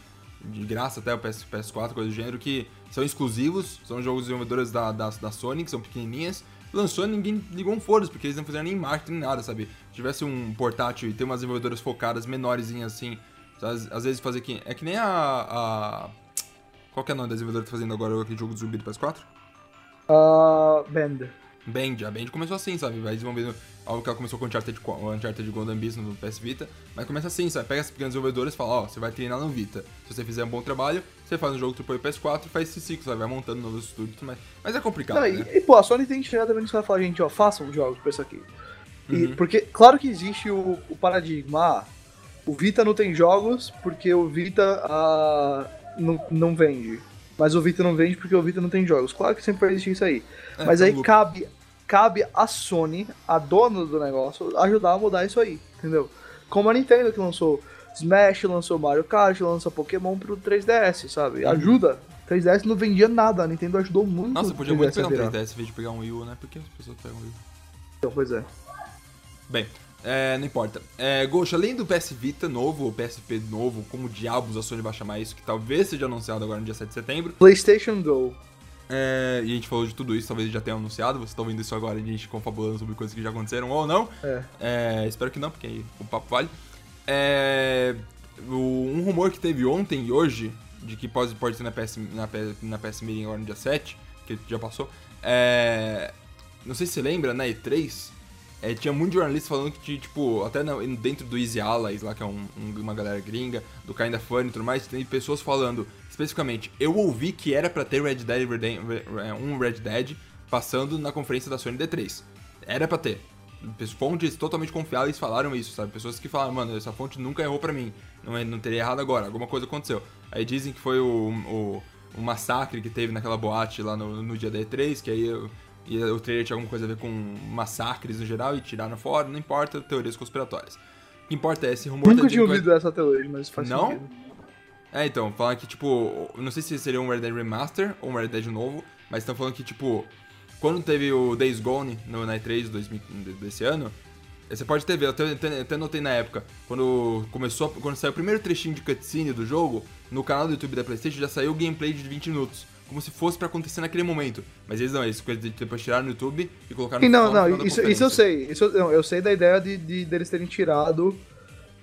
de graça até o PS, PS4, coisa do gênero, que são exclusivos, são jogos desenvolvedores da, da, da Sony, que são pequenininhas. Lançou ninguém ligou um foda porque eles não fizeram nem marketing nem nada, sabe? Se tivesse um portátil e ter umas desenvolvedoras focadas, menorzinhas assim, às, às, vezes fazer que. É que nem a. a... Qual que é o nome da desenvolvedora que tá fazendo agora aquele jogo de zumbi do PS4? Uh, Band. Band, a Band começou assim, sabe? Vai desenvolvendo algo que ela começou com o Uncharted, o Uncharted Golden Beast no PS Vita, mas começa assim, sabe? Pega as pequenas desenvolvedoras e fala, ó, oh, você vai treinar no Vita. Se você fizer um bom trabalho, você faz um jogo AAA PS4 e faz esse ciclo, sabe? Vai montando novos estúdios, mas, mas é complicado, Não, né? E, pô, a Sony tem que chegar também e falar, gente, ó, façam jogos pra isso aqui. E, uhum. Porque, claro que existe o, o paradigma, ah, o Vita não tem jogos porque o Vita ah, não, não vende. Mas o Vita não vende porque o Vita não tem jogos. Claro que sempre vai existir isso aí. É, mas aí cabe cabe a Sony, a dona do negócio, ajudar a mudar isso aí, entendeu? Como a Nintendo que lançou Smash, lançou Mario Kart, lançou Pokémon pro 3DS, sabe? Uhum. Ajuda. 3DS não vendia nada, a Nintendo ajudou muito. Nossa, podia muito pegar um 3DS em vez de pegar um Wii U, né? Porque as pessoas pegam um Wii U. Então, pois é. Bem, é, não importa. É, Ghost, além do PS Vita novo, o PSP novo, como diabos a Sony vai chamar isso, que talvez seja anunciado agora no dia 7 de setembro. PlayStation Go. É, e a gente falou de tudo isso, talvez já tenha anunciado, vocês estão vendo isso agora, a gente confabulando sobre coisas que já aconteceram ou não. É. É, espero que não, porque aí o papo vale. É, um rumor que teve ontem e hoje, de que pode, pode ser na PS, na, na PS Meeting agora no dia 7, que já passou, é, não sei se você lembra, na E3, é, tinha muitos jornalistas falando que, tipo, até dentro do Easy Allies, lá que é um, um, uma galera gringa, do Kinda Funny e tudo mais, tem pessoas falando, especificamente, eu ouvi que era para ter Red Dead um Red Dead passando na conferência da Sony D3. Era para ter. Fontes totalmente confiáveis falaram isso, sabe? Pessoas que falaram, mano, essa fonte nunca errou para mim, não, é, não teria errado agora, alguma coisa aconteceu. Aí dizem que foi o, o, o massacre que teve naquela boate lá no, no dia da E3, que aí e o trailer tinha alguma coisa a ver com massacres no geral e tiraram fora, não importa, teorias conspiratórias. O que importa é esse rumor... Nunca tá tinha ouvido essa hoje, mas faz não? sentido. É, então, falando que, tipo, não sei se seria um Red Dead Remaster ou um Red Dead novo, mas estão falando que, tipo, quando teve o Days Gone no Night 3 desse ano, você pode ter visto, até, até notei na época, quando começou, quando saiu o primeiro trechinho de cutscene do jogo, no canal do YouTube da Playstation já saiu o gameplay de 20 minutos como se fosse para acontecer naquele momento. Mas eles não, eles depois tiraram no YouTube e colocaram no Não, não, isso, isso eu sei. Isso, não, eu sei da ideia de, de deles terem tirado.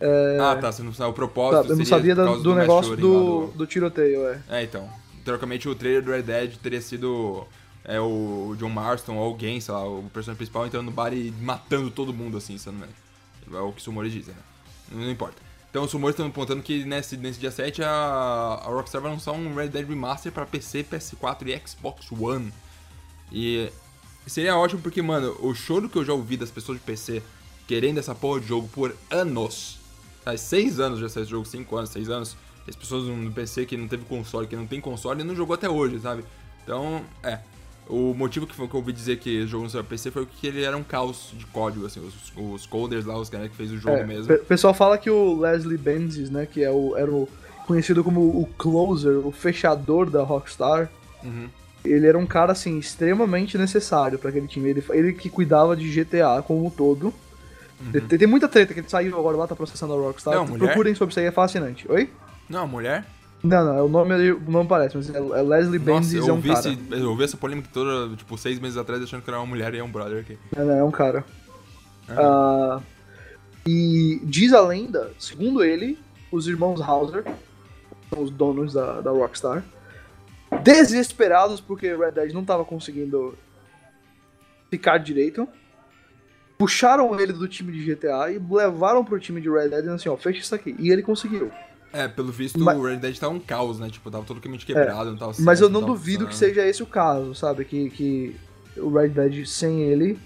É... Ah, tá. Você não sabe o propósito. Tá, eu não sabia do, do, negócio do, do, do, tiroteio, é. É, então. Teoricamente o trailer do Red Dead teria sido é, o John Marston ou alguém, sei lá, o personagem principal entrando no bar e matando todo mundo, assim, sabe? É o que os rumores dizem, né? Não importa. Então os rumores estão apontando que nesse, nesse dia 7 a, a Rockstar vai lançar um Red Dead Remaster para PC, PS4 e Xbox One. E seria ótimo porque, mano, o choro que eu já ouvi das pessoas de PC querendo essa porra de jogo por anos. Faz 6 anos já saiu esse jogo, 5 anos, 6 anos. As pessoas no PC que não teve console, que não tem console, não jogou até hoje, sabe? Então, é. O motivo que, foi, que eu ouvi dizer que o jogo não saiu PC foi que ele era um caos de código, assim, os, os coders lá, os caras que fez o jogo é, mesmo. O pessoal fala que o Leslie Benzies, né, que é o, era o conhecido como o closer, o fechador da Rockstar, uhum. ele era um cara, assim, extremamente necessário para aquele time. Ele, ele que cuidava de GTA como um todo. Uhum. Tem, tem, muita treta que ele saiu agora lá, tá processando a Rockstar. Não, Procurem sobre isso aí, é fascinante. Oi? Não, mulher? Não, não, o nome o nome parece, mas é, é Leslie Benzies é um cara. Esse, eu ouvi essa polêmica toda, tipo, seis meses atrás, achando que era uma mulher e é um brother aqui. Não, não, é um cara. Uhum. Uh, e diz a lenda, segundo ele, os irmãos Hauser, são os donos da, da Rockstar, desesperados porque Red Dead não estava conseguindo ficar direito, puxaram ele do time de GTA e levaram pro time de Red Dead dizendo assim, ó, fecha isso aqui. E ele conseguiu. É, pelo visto mas... o Red Dead tá um caos, né? Tipo, tava totalmente quebrado, é, não tava certo, Mas eu não, não duvido que seja esse o caso, sabe? Que, que o Red Dead sem ele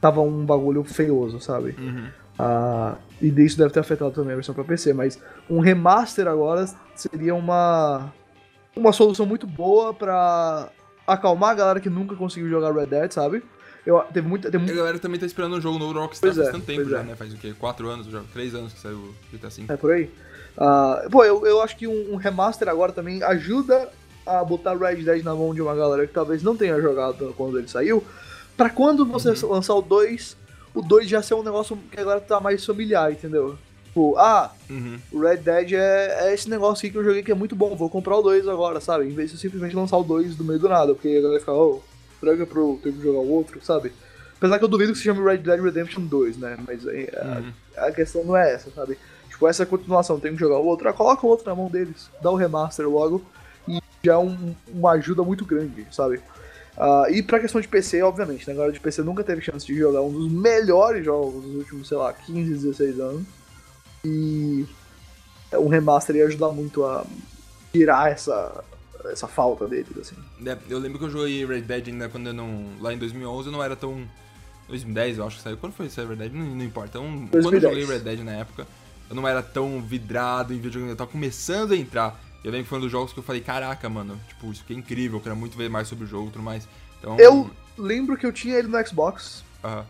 tava um bagulho feioso, sabe? Uhum. Uh, e isso deve ter afetado também a versão para PC, mas um remaster agora seria uma uma solução muito boa para acalmar a galera que nunca conseguiu jogar Red Dead, sabe? Eu, teve muita, teve A galera também tá esperando um jogo novo do Rockstar pois faz é, tanto tempo já, é. né? Faz o quê? Quatro anos, já, três anos que saiu o GTA V. É por aí. Uh, pô, eu, eu acho que um, um, remaster agora também ajuda a botar Red Dead na mão de uma galera que talvez não tenha jogado quando ele saiu. Pra quando você uhum. lançar o 2, o 2 já ser um negócio que agora tá mais familiar, entendeu? Tipo, ah, uhum. o Red Dead é, é, esse negócio aqui que eu joguei que é muito bom, vou comprar o 2 agora, sabe? Em vez de simplesmente lançar o 2 do meio do nada, porque a galera fica, oh, traga pro ter que jogar o outro, sabe? Apesar que eu duvido que se chame Red Dead Redemption 2, né? Mas é, uhum. a, a, questão não é essa, sabe? Tipo, essa é continuação, tem que jogar o outro, ah, coloca o outro na mão deles, dá o remaster logo, e já é um, uma ajuda muito grande, sabe? Uh, e pra questão de PC, obviamente, né? Agora de PC nunca teve chance de jogar um dos melhores jogos dos últimos, sei lá, 15, 16 anos. E um remaster ia ajudar muito a tirar essa, essa falta deles, assim. É, eu lembro que eu joguei Red Dead ainda quando eu não. Lá em 2011 eu não era tão. 2010 eu acho que saiu. Quando foi esse Red Dead? Não, não importa. Então, quando eu joguei Red Dead na época, eu não era tão vidrado em videogame. Eu tava começando a entrar. Eu lembro que foi um dos jogos que eu falei, caraca, mano, tipo, isso aqui é incrível, eu quero muito ver mais sobre o jogo e tudo mais. Então... Eu lembro que eu tinha ele no Xbox. Uhum.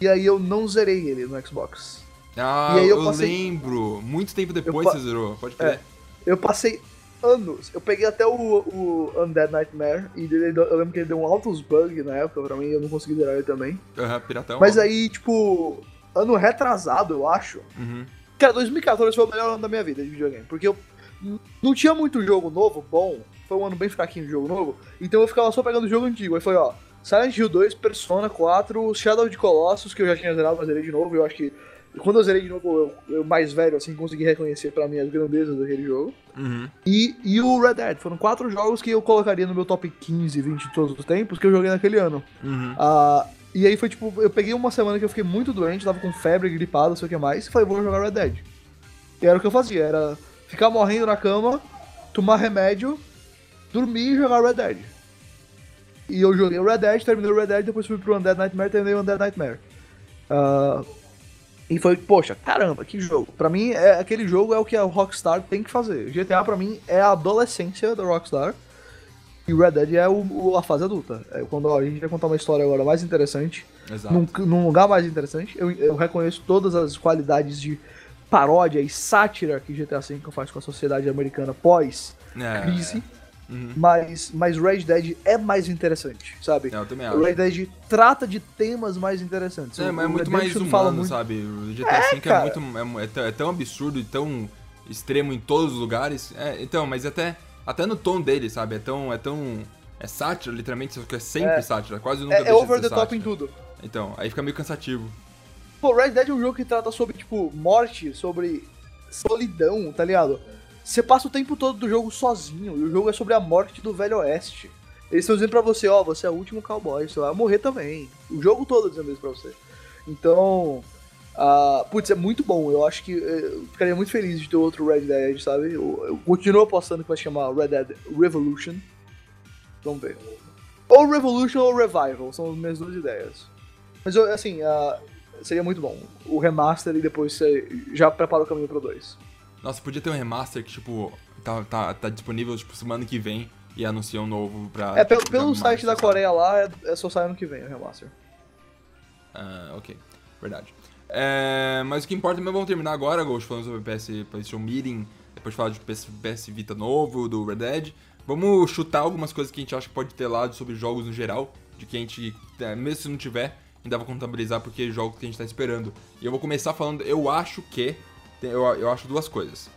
E aí eu não zerei ele no Xbox. Ah, eu, eu passei... lembro. Muito tempo depois pa... você zerou, pode crer. É, eu passei anos. Eu peguei até o, o Undead Nightmare e ele, eu lembro que ele deu um altos bug na época pra mim eu não consegui zerar ele também. Aham, uhum, piratão. Mas aí, tipo, ano retrasado, eu acho. Uhum. Cara, 2014 foi o melhor ano da minha vida de videogame. Porque eu não tinha muito jogo novo, bom. Foi um ano bem fraquinho de jogo novo. Então eu ficava só pegando o jogo antigo. Aí foi, ó, Silent Hill 2, Persona 4, Shadow of the Colossus, que eu já tinha zerado, mas zerei de novo. Eu acho que quando eu zerei de novo, eu, eu mais velho, assim, consegui reconhecer para mim as grandezas daquele jogo. Uhum. E, e o Red Dead. Foram quatro jogos que eu colocaria no meu top 15, 20 de todos os tempos que eu joguei naquele ano. Uhum. Uh, e aí foi tipo, eu peguei uma semana que eu fiquei muito doente, tava com febre, gripado, não sei o que mais, e falei, vou jogar Red Dead. E era o que eu fazia, era ficar morrendo na cama, tomar remédio, dormir e jogar Red Dead. E eu joguei o Red Dead, terminei o Red Dead, depois fui pro Undead Nightmare, terminei o Undead Nightmare. Uh, e foi, poxa, caramba, que jogo. Pra mim, é, aquele jogo é o que a Rockstar tem que fazer. GTA, pra mim, é a adolescência da Rockstar. E Red Dead é o, o, a fase adulta. É quando a gente vai contar uma história agora mais interessante, Exato. Num, num lugar mais interessante, eu, eu reconheço todas as qualidades de paródia e sátira que GTA V faz com a sociedade americana pós-crise. É. Uhum. Mas, mas Red Dead é mais interessante, sabe? É, eu também acho. Red Dead trata de temas mais interessantes. É, mas é muito mais humano, muito... sabe? O GTA é, V é, muito, é, é, tão absurdo e tão extremo em todos os lugares. É, então, mas até, até no tom dele, sabe? É tão. É tão. É sátira, literalmente, só que é sempre é. sátira. Quase nunca É, é over the top sátira. em tudo. Então, aí fica meio cansativo. Pô, Red Dead é um jogo que trata sobre, tipo, morte, sobre solidão, tá ligado? Você passa o tempo todo do jogo sozinho, e o jogo é sobre a morte do Velho Oeste. Eles estão dizendo pra você, ó, você é o último cowboy, você vai morrer também. O jogo todo dizendo isso pra você. Então, uh, putz, é muito bom. Eu acho que eh, eu ficaria muito feliz de ter outro Red Dead, sabe? Eu, eu continuo apostando que vai se chamar Red Dead Revolution. Vamos ver. Ou Revolution ou Revival, são as minhas duas ideias. Mas, assim, uh, seria muito bom. O remaster e depois você já prepara o caminho pro 2. Nossa, podia ter um remaster que, tipo, tá, tá, tá disponível, tipo, semana que vem e anuncia um novo pra. É, pelo, pelo site da Coreia lá, é, é só sair ano que vem o remaster. Ah, ok. Verdade. É, mas o que importa mesmo, vamos terminar agora, Ghost, falando sobre o PS PlayStation Meeting, depois de falar de PS, PS Vita novo, do Red Dead. Vamos chutar algumas coisas que a gente acha que pode ter lá sobre jogos no geral, de que a gente, é, mesmo se não tiver, ainda vai contabilizar porque é jogo que a gente tá esperando. E eu vou começar falando, eu acho que, eu, eu acho duas coisas.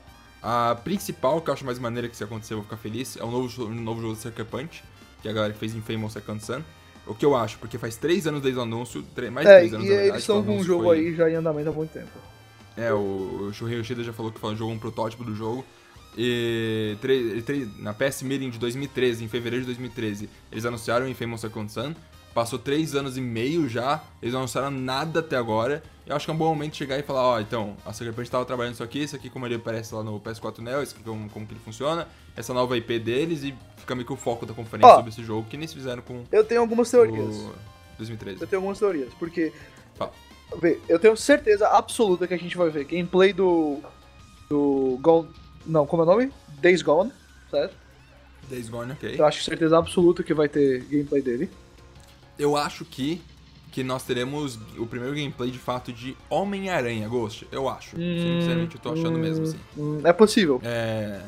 A principal, que eu acho mais maneira que se acontecer eu vou ficar feliz, é o novo, novo jogo do Sucker Punch, que a galera fez em Famous Second Sun. O que eu acho, porque faz três anos desde o anúncio, mais de é, três anos e verdade, eles estão com um jogo foi... aí já em andamento há muito tempo. É, o, o Shuhei Yoshida já falou que foi um jogo, um protótipo do jogo. E na PS Meeting de 2013, em fevereiro de 2013, eles anunciaram em Famous Second Sun. Passou três anos e meio já, eles não anunciaram nada até agora. Eu acho que é um bom momento chegar e falar, ó, oh, então, a Sucker Punch estava trabalhando isso aqui, isso aqui como ele aparece lá no PS4 Neo, isso aqui como, como que ele funciona, essa nova IP deles e fica meio que o foco da conferência sobre esse jogo, que nem se fizeram com Eu tenho algumas teorias. 2013. Eu tenho algumas teorias, porque... Fala. Vê, eu tenho certeza absoluta que a gente vai ver gameplay do. Do. Gone. Não, como é o nome? Days Gone, certo? Days Gone, ok. Eu acho certeza absoluta que vai ter gameplay dele. Eu acho que, que nós teremos o primeiro gameplay de fato de Homem-Aranha, Ghost. Eu acho. Sinceramente, eu tô achando mesmo, assim. Hum, É possível. É.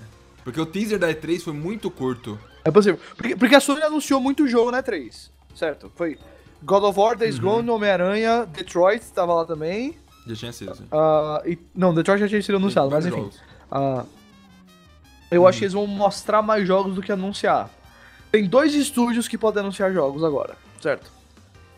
Porque o teaser da E3 foi muito curto. É possível. Porque, porque a Sony anunciou muito jogo na 3, certo? Foi God of War, Days Gone, Homem-Aranha, Detroit tava lá também. Já tinha sido, ah, e, não, Detroit já tinha sido anunciado, mas enfim. Ah, eu acho que eles vão mostrar mais jogos do que anunciar. Tem dois estúdios que podem anunciar jogos agora, certo?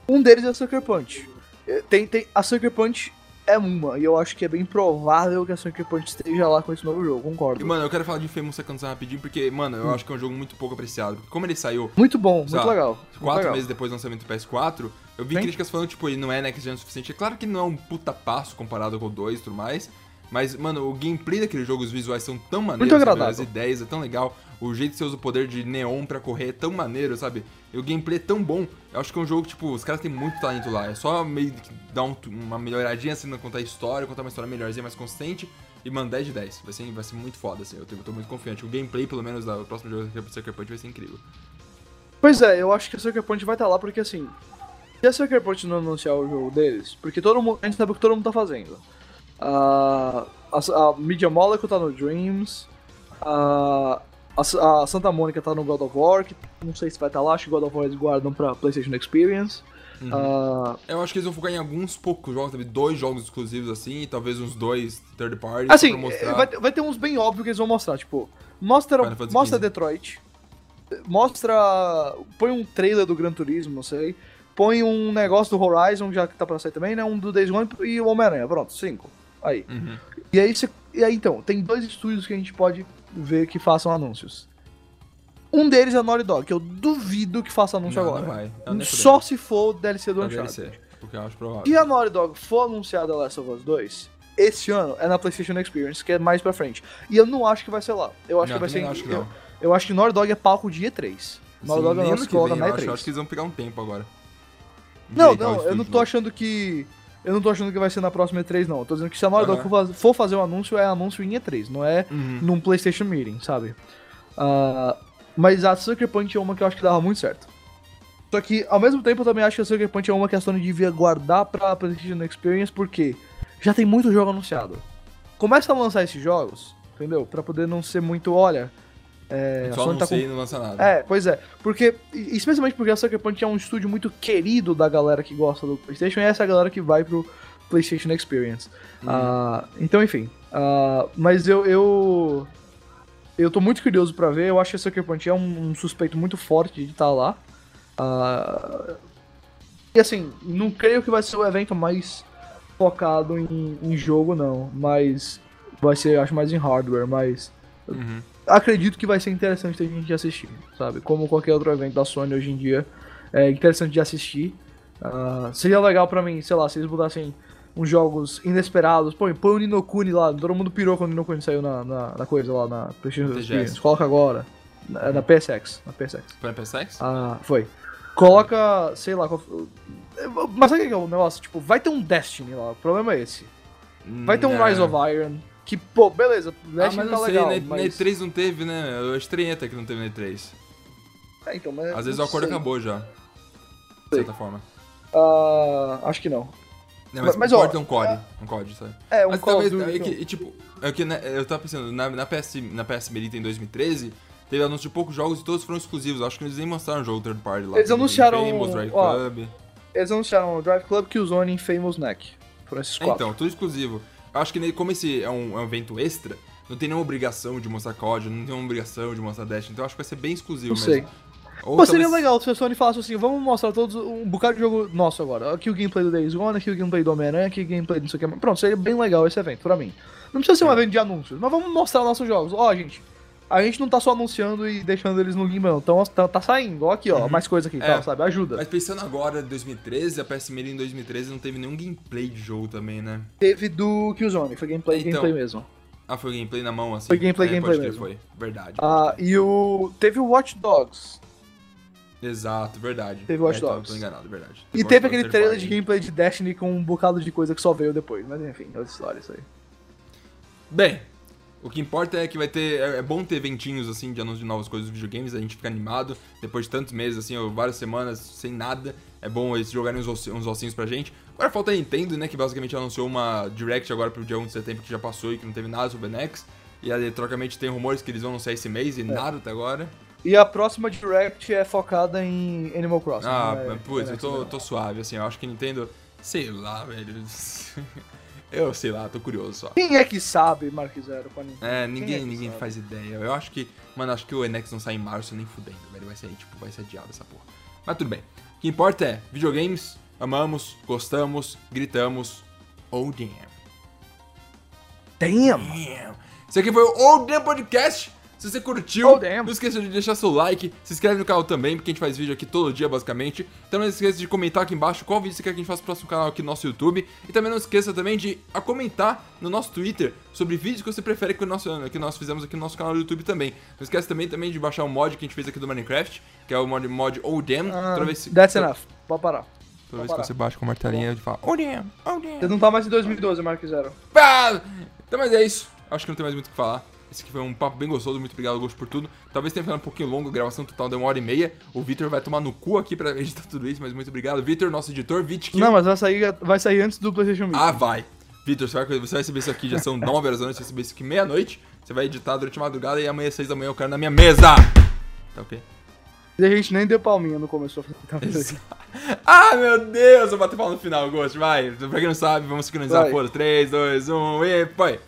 Um deles é a Sucker Punch. Eh, Tem, tem, a Sucker Punch é uma, e eu acho que é bem provável que a Sucker Punch esteja lá com esse novo jogo, concordo. E, mano, eu quero falar de Famous Second Son rapidinho, porque, mano, eu acho que é um jogo muito pouco apreciado. Porque como ele saiu Muito bom, muito lá, legal. muito quatro legal. meses depois do lançamento do PS4, eu vi Sim. críticas falando, tipo, ele não é next gen o suficiente. É claro que não é um puta passo comparado com o 2 e tudo mais. Mas, mano, o gameplay daquele jogo, os visuais são tão maneiros, Muito sabe? as ideias é tão legal, o jeito que você usa o poder de neon pra correr é tão maneiro, sabe? E o gameplay é tão bom. Eu acho que é um jogo, tipo, os caras têm muito talento lá. É só meio que dar um- uma melhoradinha assim, contar a história, contar uma história melhorzinha, mais consistente. E, mano, 10 de 10. Vai ser, vai ser muito foda, assim. Eu tô, eu tô muito confiante. O gameplay, pelo menos, do próximo jogo do Sucker Punch vai ser incrível. Pois é, eu acho que a Sucker Punch vai estar lá porque assim. Se a Sucker Punch não anunciar o jogo deles, porque todo mundo. A gente sabe o que todo mundo tá fazendo. A, a, a Media Molecule tá no Dreams. A, a, a Santa Mônica tá no God of War, que não sei se vai estar lá, acho que God of War eles guardam pra PlayStation Experience. Uhum. Ah, Eu acho que eles vão focar em alguns poucos jogos, sabe? Dois jogos exclusivos assim, e talvez uns dois third party assim, pra mostrar. eh, vai, ter- vai ter uns bem óbvios que eles vão mostrar, tipo, mostra, mostra. Detroit, mostra. põe um trailer do Gran Turismo, não sei. Põe um negócio do Horizon, já que tá pra sair também, né? Um do Days Gone e o Homem-Aranha. Pronto, cinco. Aí. Uhum. E aí, você- e aí, então, tem dois estúdios que a gente pode ver que façam anúncios. Um deles é a Naughty Dog, que eu duvido que faça anúncio Não, agora. não vai. Não, nem Só se for o DLC do Na Uncharted. DLC, porque eu acho provável. Se a Naughty Dog for anunciar The Last of Us 2, esse ano é na PlayStation Experience, que é mais pra frente. E eu não acho que vai ser lá. Eu acho que vai ser. acho que eu, eu acho que Naughty Dog é palco de E3. Naughty Dog é nosso que que coloca vem, na eu acho, eu E3. acho que eles vão pegar um tempo agora. Não, não, eu não tô achando que. Eu não tô achando que vai ser na próxima E3, não. Eu tô dizendo que se a Naughty Dog Aham. for for fazer um anúncio, é anúncio em E3, não é Uhum. num PlayStation Meeting, sabe? Ah, mas a Sucker Punch é uma que eu acho que dava muito certo. Só que, ao mesmo tempo, eu também acho que a Sucker Punch é uma que a Sony devia guardar pra PlayStation Experience, porque já tem muito jogo anunciado. Começa a lançar esses jogos, entendeu? Pra poder não ser muito, olha. É, a Só Sony não tá sei com e não lança nada. é, pois é. Porque, especialmente porque a Sucker Punch é um estúdio muito querido da galera que gosta do PlayStation, e essa é a galera que vai pro PlayStation Experience. Ah, então, enfim. ah, mas eu, eu. Eu tô muito curioso pra ver. Eu acho que a Sucker Punch é um, um suspeito muito forte de estar lá. Ah, e assim, não creio que vai ser o evento mais focado em, em jogo, não. Mas vai ser, acho, mais em hardware, mas Uhum. Acredito que vai ser interessante a gente assistir, sabe? Como qualquer outro evento da Sony hoje em dia, é interessante de assistir. Ah, seria legal pra mim, sei lá, se eles mudassem uns jogos inesperados. Põe, põe o Ninokuni lá, todo mundo pirou quando o Ninokuni saiu na, na, na coisa lá, na PlayStation. Experience. Coloca agora. Na, na PSX. Na PSX. Foi na PSX? Ah, foi. Coloca, sei lá. qual- Mas sabe o que é o negócio? Tipo, vai ter um Destiny lá, o problema é esse. Vai ter um Não. Rise of Iron, que, pô, beleza, Ah, Destiny mas tá sei, legal, na, mas... na E3 não teve, né? Eu estranhei até que não teve na E3. É, então, mas Às vezes o acordo sei. acabou já. De certa forma. Ah, acho que não. Não, mas, Mas, um ó, COD é um COD. Um COD, sabe? É, um mas talvez, é que, e, tipo, é que né, eu tava pensando, na, na, PS, na PS Melita em 2013, teve anúncio de poucos jogos e todos foram exclusivos. Acho que eles nem mostraram jogo third party lá. Eles anunciaram- Famous, Drive ó, Club. Eles anunciaram o Drive Club, Killzone e Famous Neck. Foram esses quatro. Então, tudo exclusivo. Eu acho que como esse é um, é um evento extra, não tem nenhuma obrigação de mostrar COD, não tem nenhuma obrigação de mostrar Dash, então acho que vai ser bem exclusivo não mesmo. sei. Ou Pô, seria talvez- legal se a Sony falasse assim, vamos mostrar todos um bocado de jogo nosso agora. Aqui o gameplay do Days Gone, aqui o gameplay do Homem-Aranha, aqui o gameplay do não sei o que. Pronto, seria bem legal esse evento, pra mim. Não precisa ser um evento de anúncios, mas vamos mostrar nossos jogos. Ó, gente, a gente não tá só anunciando e deixando eles no limbo, não. Então tá, tá saindo, ó aqui, ó, mais coisa aqui É. tal, sabe? Ajuda. Mas pensando agora, 2013, a PS Melee em 2013 não teve nenhum gameplay de jogo também, né? Teve do Killzone, foi gameplay, Então, gameplay mesmo. Ah, foi gameplay na mão, assim. Foi gameplay, é, gameplay mesmo. Foi, verdade. Ah, e o. Teve o Watch Dogs. Exato, verdade. Teve Watch É, então, Dogs. Tô enganado, verdade. E Watch teve Dogs aquele trailer de gameplay de Destiny com um bocado de coisa que só veio depois. Mas enfim, é outra história isso aí. Bem, o que importa é que vai ter. É é bom ter eventinhos assim de anúncio de novas coisas dos videogames, a gente fica animado. Depois de tantos meses, assim, ou várias semanas sem nada. É bom eles jogarem uns, ossi- uns ossinhos pra gente. Agora falta a Nintendo, né? Que basicamente anunciou uma Direct agora pro dia 1 de setembro que já passou e que não teve nada sobre o NX. E aí, trocamente tem rumores que eles vão anunciar esse mês e nada até agora. E a próxima Direct é focada em Animal Crossing. Ah, não é- mas, putz, é eu tô, Next, tô suave, assim, eu acho que Nintendo. Sei lá, velho. Eu sei lá, tô curioso só. Quem é que sabe, Mark Zero, pra Nintendo? É, Quem ninguém, é ninguém sabe? faz ideia. Eu acho que, mano, acho que o NX não sai em março nem fudendo, velho. Vai ser, tipo, vai ser adiado essa porra. Mas tudo bem. O que importa é, videogames, amamos, gostamos, gritamos. Oh damn. Damn! Damn. Esse aqui foi o Oh Damn Podcast. Se você curtiu, Oh, não esqueça de deixar seu like, se inscreve no canal também, porque a gente faz vídeo aqui todo dia, basicamente. Também não esqueça de comentar aqui embaixo qual vídeo você quer que a gente faça no próximo canal aqui no nosso YouTube. E também não esqueça também de comentar no nosso Twitter sobre vídeos que você prefere que, nosso, que nós fizemos aqui no nosso canal do YouTube também. Não esquece também, também de baixar o mod que a gente fez aqui do Minecraft, que é o mod, mod Oh Damn. Ah, toda vez, that's toda, enough. Pode parar. toda vez que parar. você baixa com a martelinha, ele fala Oh Damn, Oh Damn. Você não tá mais em 2012, Mark Zero. Pá! Então, mas é isso. Acho que não tem mais muito o que falar. Esse aqui foi um papo bem gostoso. Muito obrigado, Gosto, por tudo. Talvez tenha ficado um pouquinho longo, a gravação total deu uma hora e meia. O Victor vai tomar no cu aqui pra editar tudo isso, mas muito obrigado. Victor, nosso editor, Vitkill. Não, mas vai sair, vai sair antes do PlayStation Meet. Ah, vai. Victor, você vai, receber isso aqui, já são 9 horas da noite, você vai receber isso aqui meia-noite. Você vai editar durante a madrugada e amanhã, às 6 da manhã, eu quero na minha mesa. Tá ok? E a gente nem deu palminha no começo. Ah, meu Deus, eu bater palma no final, Gosto, vai. Pra quem não sabe, vamos sincronizar por 3, 2, 1 e foi.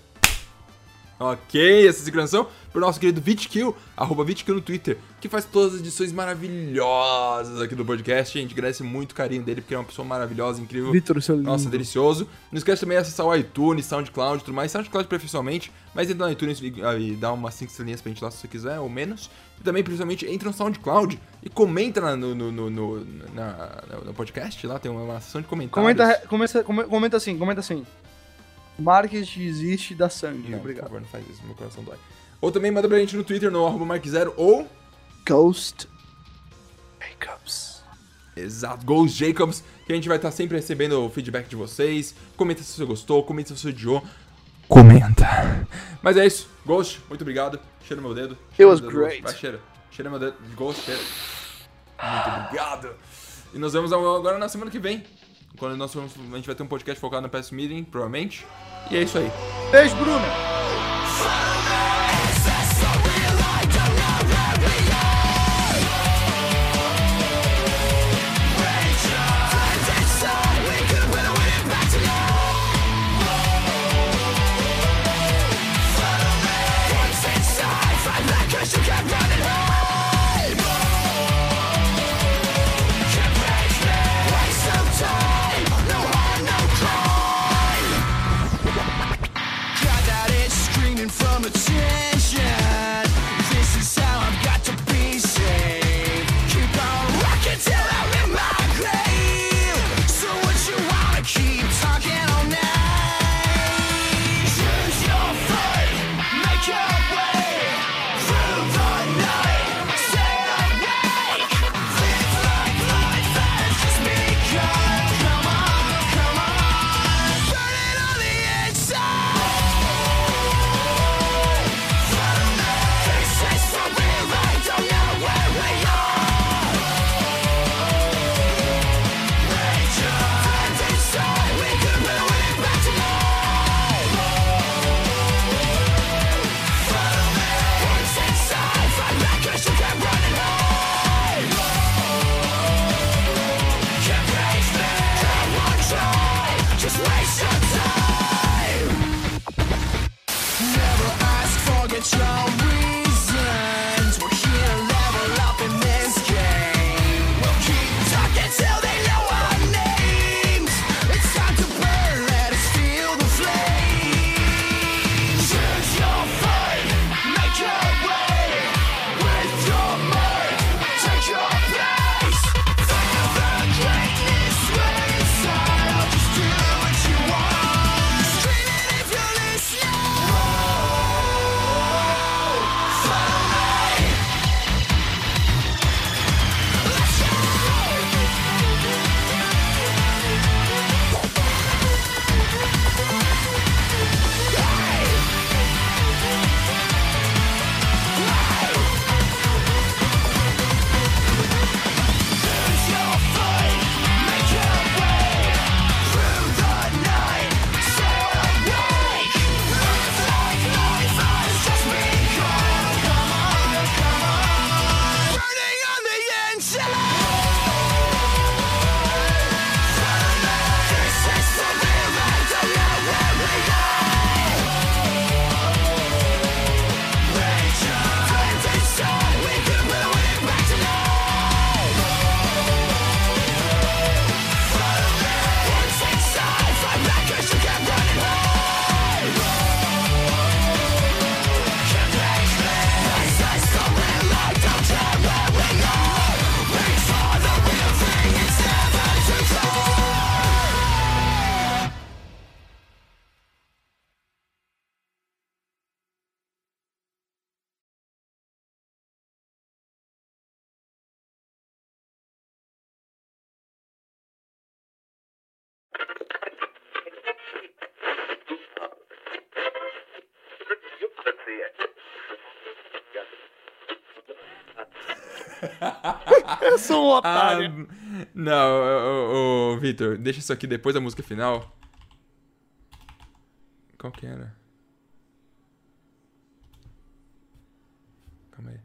Ok, essa sincronização pro nosso querido Vitkill, arroba Vitkill no Twitter, que faz todas as edições maravilhosas aqui do podcast. A gente agradece muito o carinho dele, porque é uma pessoa maravilhosa, incrível. Vitor, seu lindo. Nossa, delicioso. Não esquece também de acessar o iTunes, SoundCloud e tudo mais. SoundCloud preferencialmente, mas entra no iTunes e, dá umas 5 estrelinhas pra gente lá se você quiser, ou menos. E também, principalmente, entra no SoundCloud e comenta no, no, no, no- na- no- podcast. Lá tem uma, uma seção de comentários. Comenta, comenta, come- comenta assim, comenta assim. Market existe da Sandy. Não, por Obrigado. favor, não faz isso, meu coração dói. Ou também manda pra gente no Twitter, no arroba Mark0 ou... Ghost Makeups. Exato, Ghost Jacobs, que a gente vai estar sempre recebendo o feedback de vocês. Comenta se você gostou, comenta se você odiou. Comenta. Mas é isso, Ghost, muito obrigado. Cheira meu dedo. It cheira was meu dedo, great. Vai, cheira. Cheira meu dedo. Ghost, cheira. Muito obrigado. E nos vemos agora na semana que vem. Quando nós a gente vai ter um podcast focado no PS Meeting, provavelmente. E é isso aí. Beijo, Bruno. Eu sou um otário. Ah, não, ô, ô, ô, Victor, deixa isso aqui depois da música final. Qual que era? Calma aí.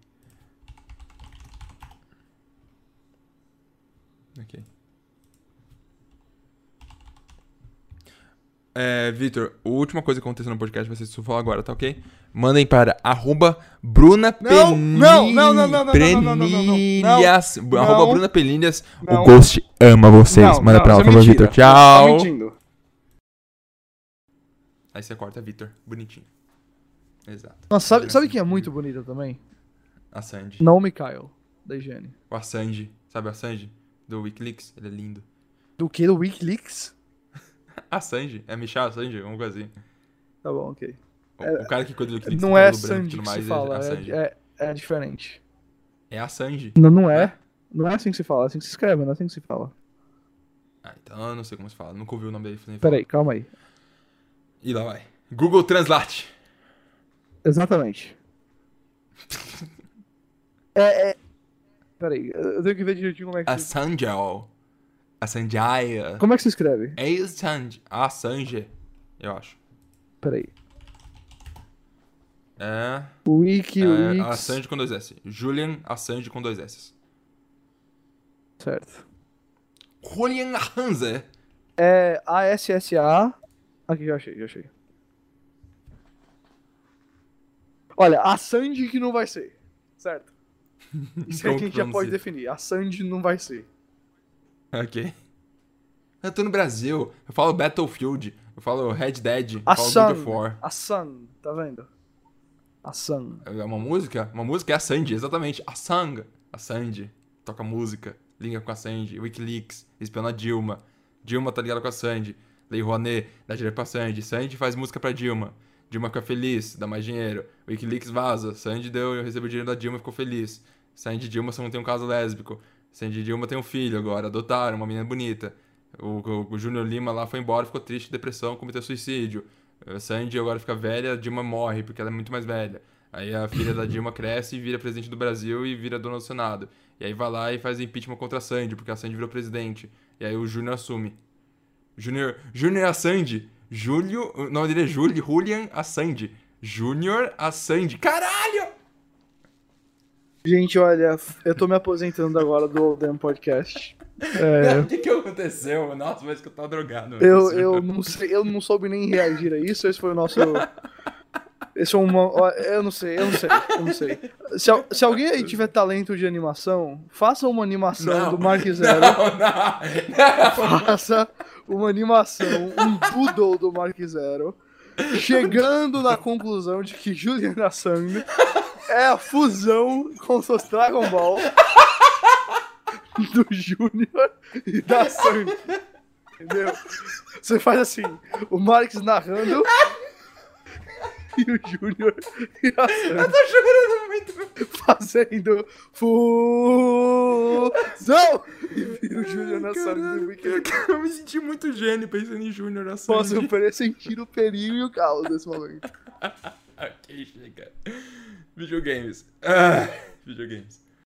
Ok. É, Victor, a última coisa que aconteceu no podcast vai ser isso agora, tá ok? mandem para arroba Bruna não, não, não, não, não, não, arroba Bruna O Ghost ama vocês. Manda pra ela, falou, Vitor. Tchau. Tá. Aí você corta Vitor, bonitinho. Exato. Nossa, sabe, sabe quem é muito bonita também? A Sandy. o Michael da Higiene. O Sandy. Sabe a Sandy? Do Wikileaks? Ele é lindo. Do que? Do Wikileaks? a Assange. É Michel Assange, alguma coisa assim. Tá bom, ok. O, o cara que cuida do Wikileaks. Não é cabelo branco que se mais, fala, É é, é, é diferente. É Assange. Não, não é. Não é assim que se fala, é assim que se escreve, não é assim que se fala. Ah, então eu não sei como se fala. Nunca ouvi o nome dele. nem Pera aí, calma aí. E lá vai. Google Translate. Exatamente. é, é... Pera aí, eu tenho que ver direitinho como é que se... Assange. Assange. Como é que se escreve? É Assange. Assange. Eu acho. Pera É. é Wikileaks... Assange com dois S. Julian Assange com dois S. Certo. Julian Assange. É ASSA... Aqui, já achei, já achei. Olha, a Sandy que não vai ser. Certo? Isso é que a gente já pode definir. A Sandy não vai ser. Ok. Eu tô no Brasil. Eu falo Battlefield. Eu falo Red Dead. Eu A falo Sun. God of War. A Sun, tá vendo? A Sun. É uma música? Uma música é a Sandy, exatamente. A Sang. A Sandy. Toca música. Liga com a Sandy. Wikileaks. Espiona Dilma. Dilma tá ligada com a Sandy. Lei Rouanet. Dá dinheiro pra Sandy. Sandy faz música pra Dilma. Dilma fica feliz. Dá mais dinheiro. Wikileaks vaza. Sandy deu, recebeu dinheiro da Dilma e ficou feliz. Sandy e Dilma só não tem um caso lésbico. Sandy e Dilma tem um filho agora. Adotaram uma menina bonita. O, o, o Júnior Lima lá foi embora, ficou triste, depressão, cometeu suicídio. A Sandy agora fica velha, a Dilma morre porque ela é muito mais velha. Aí a filha da Dilma cresce e vira presidente do Brasil e vira dona do Senado. E aí vai lá e faz impeachment contra a Sandy, porque a Sandy virou presidente. E aí o Júnior assume. Júnior, Júnior Assandi. Júlio, o nome dele é Júlio, Julian Assandi. Júnior Assandi. Caralho! Gente, olha, eu tô me aposentando agora do Oldham Podcast. É, O que que aconteceu? Nossa, mas que eu tava drogado. eu, eu, não sei, eu não soube nem reagir a isso. Esse foi o nosso. Esse uma. ó, Eu não sei, eu não sei, eu não sei. Se, se alguém aí tiver talento de animação, faça uma animação do Mark Zero. Não, não, não. Faça uma animação, um doodle do Mark Zero, chegando na conclusão de que Julian Assange é a fusão com seus Dragon Ball do Júnior e da Sandy. Entendeu? Você faz assim, o Marx narrando e o Júnior e a Sandy Tô chorando muito. fazendo fusão e vira o Júnior na Sandy do eu, eu me senti muito gênio pensando em Júnior Assandi. Posso pressentir o perigo e o caos nesse momento. ok, chega. Videogames. Ah, videogames.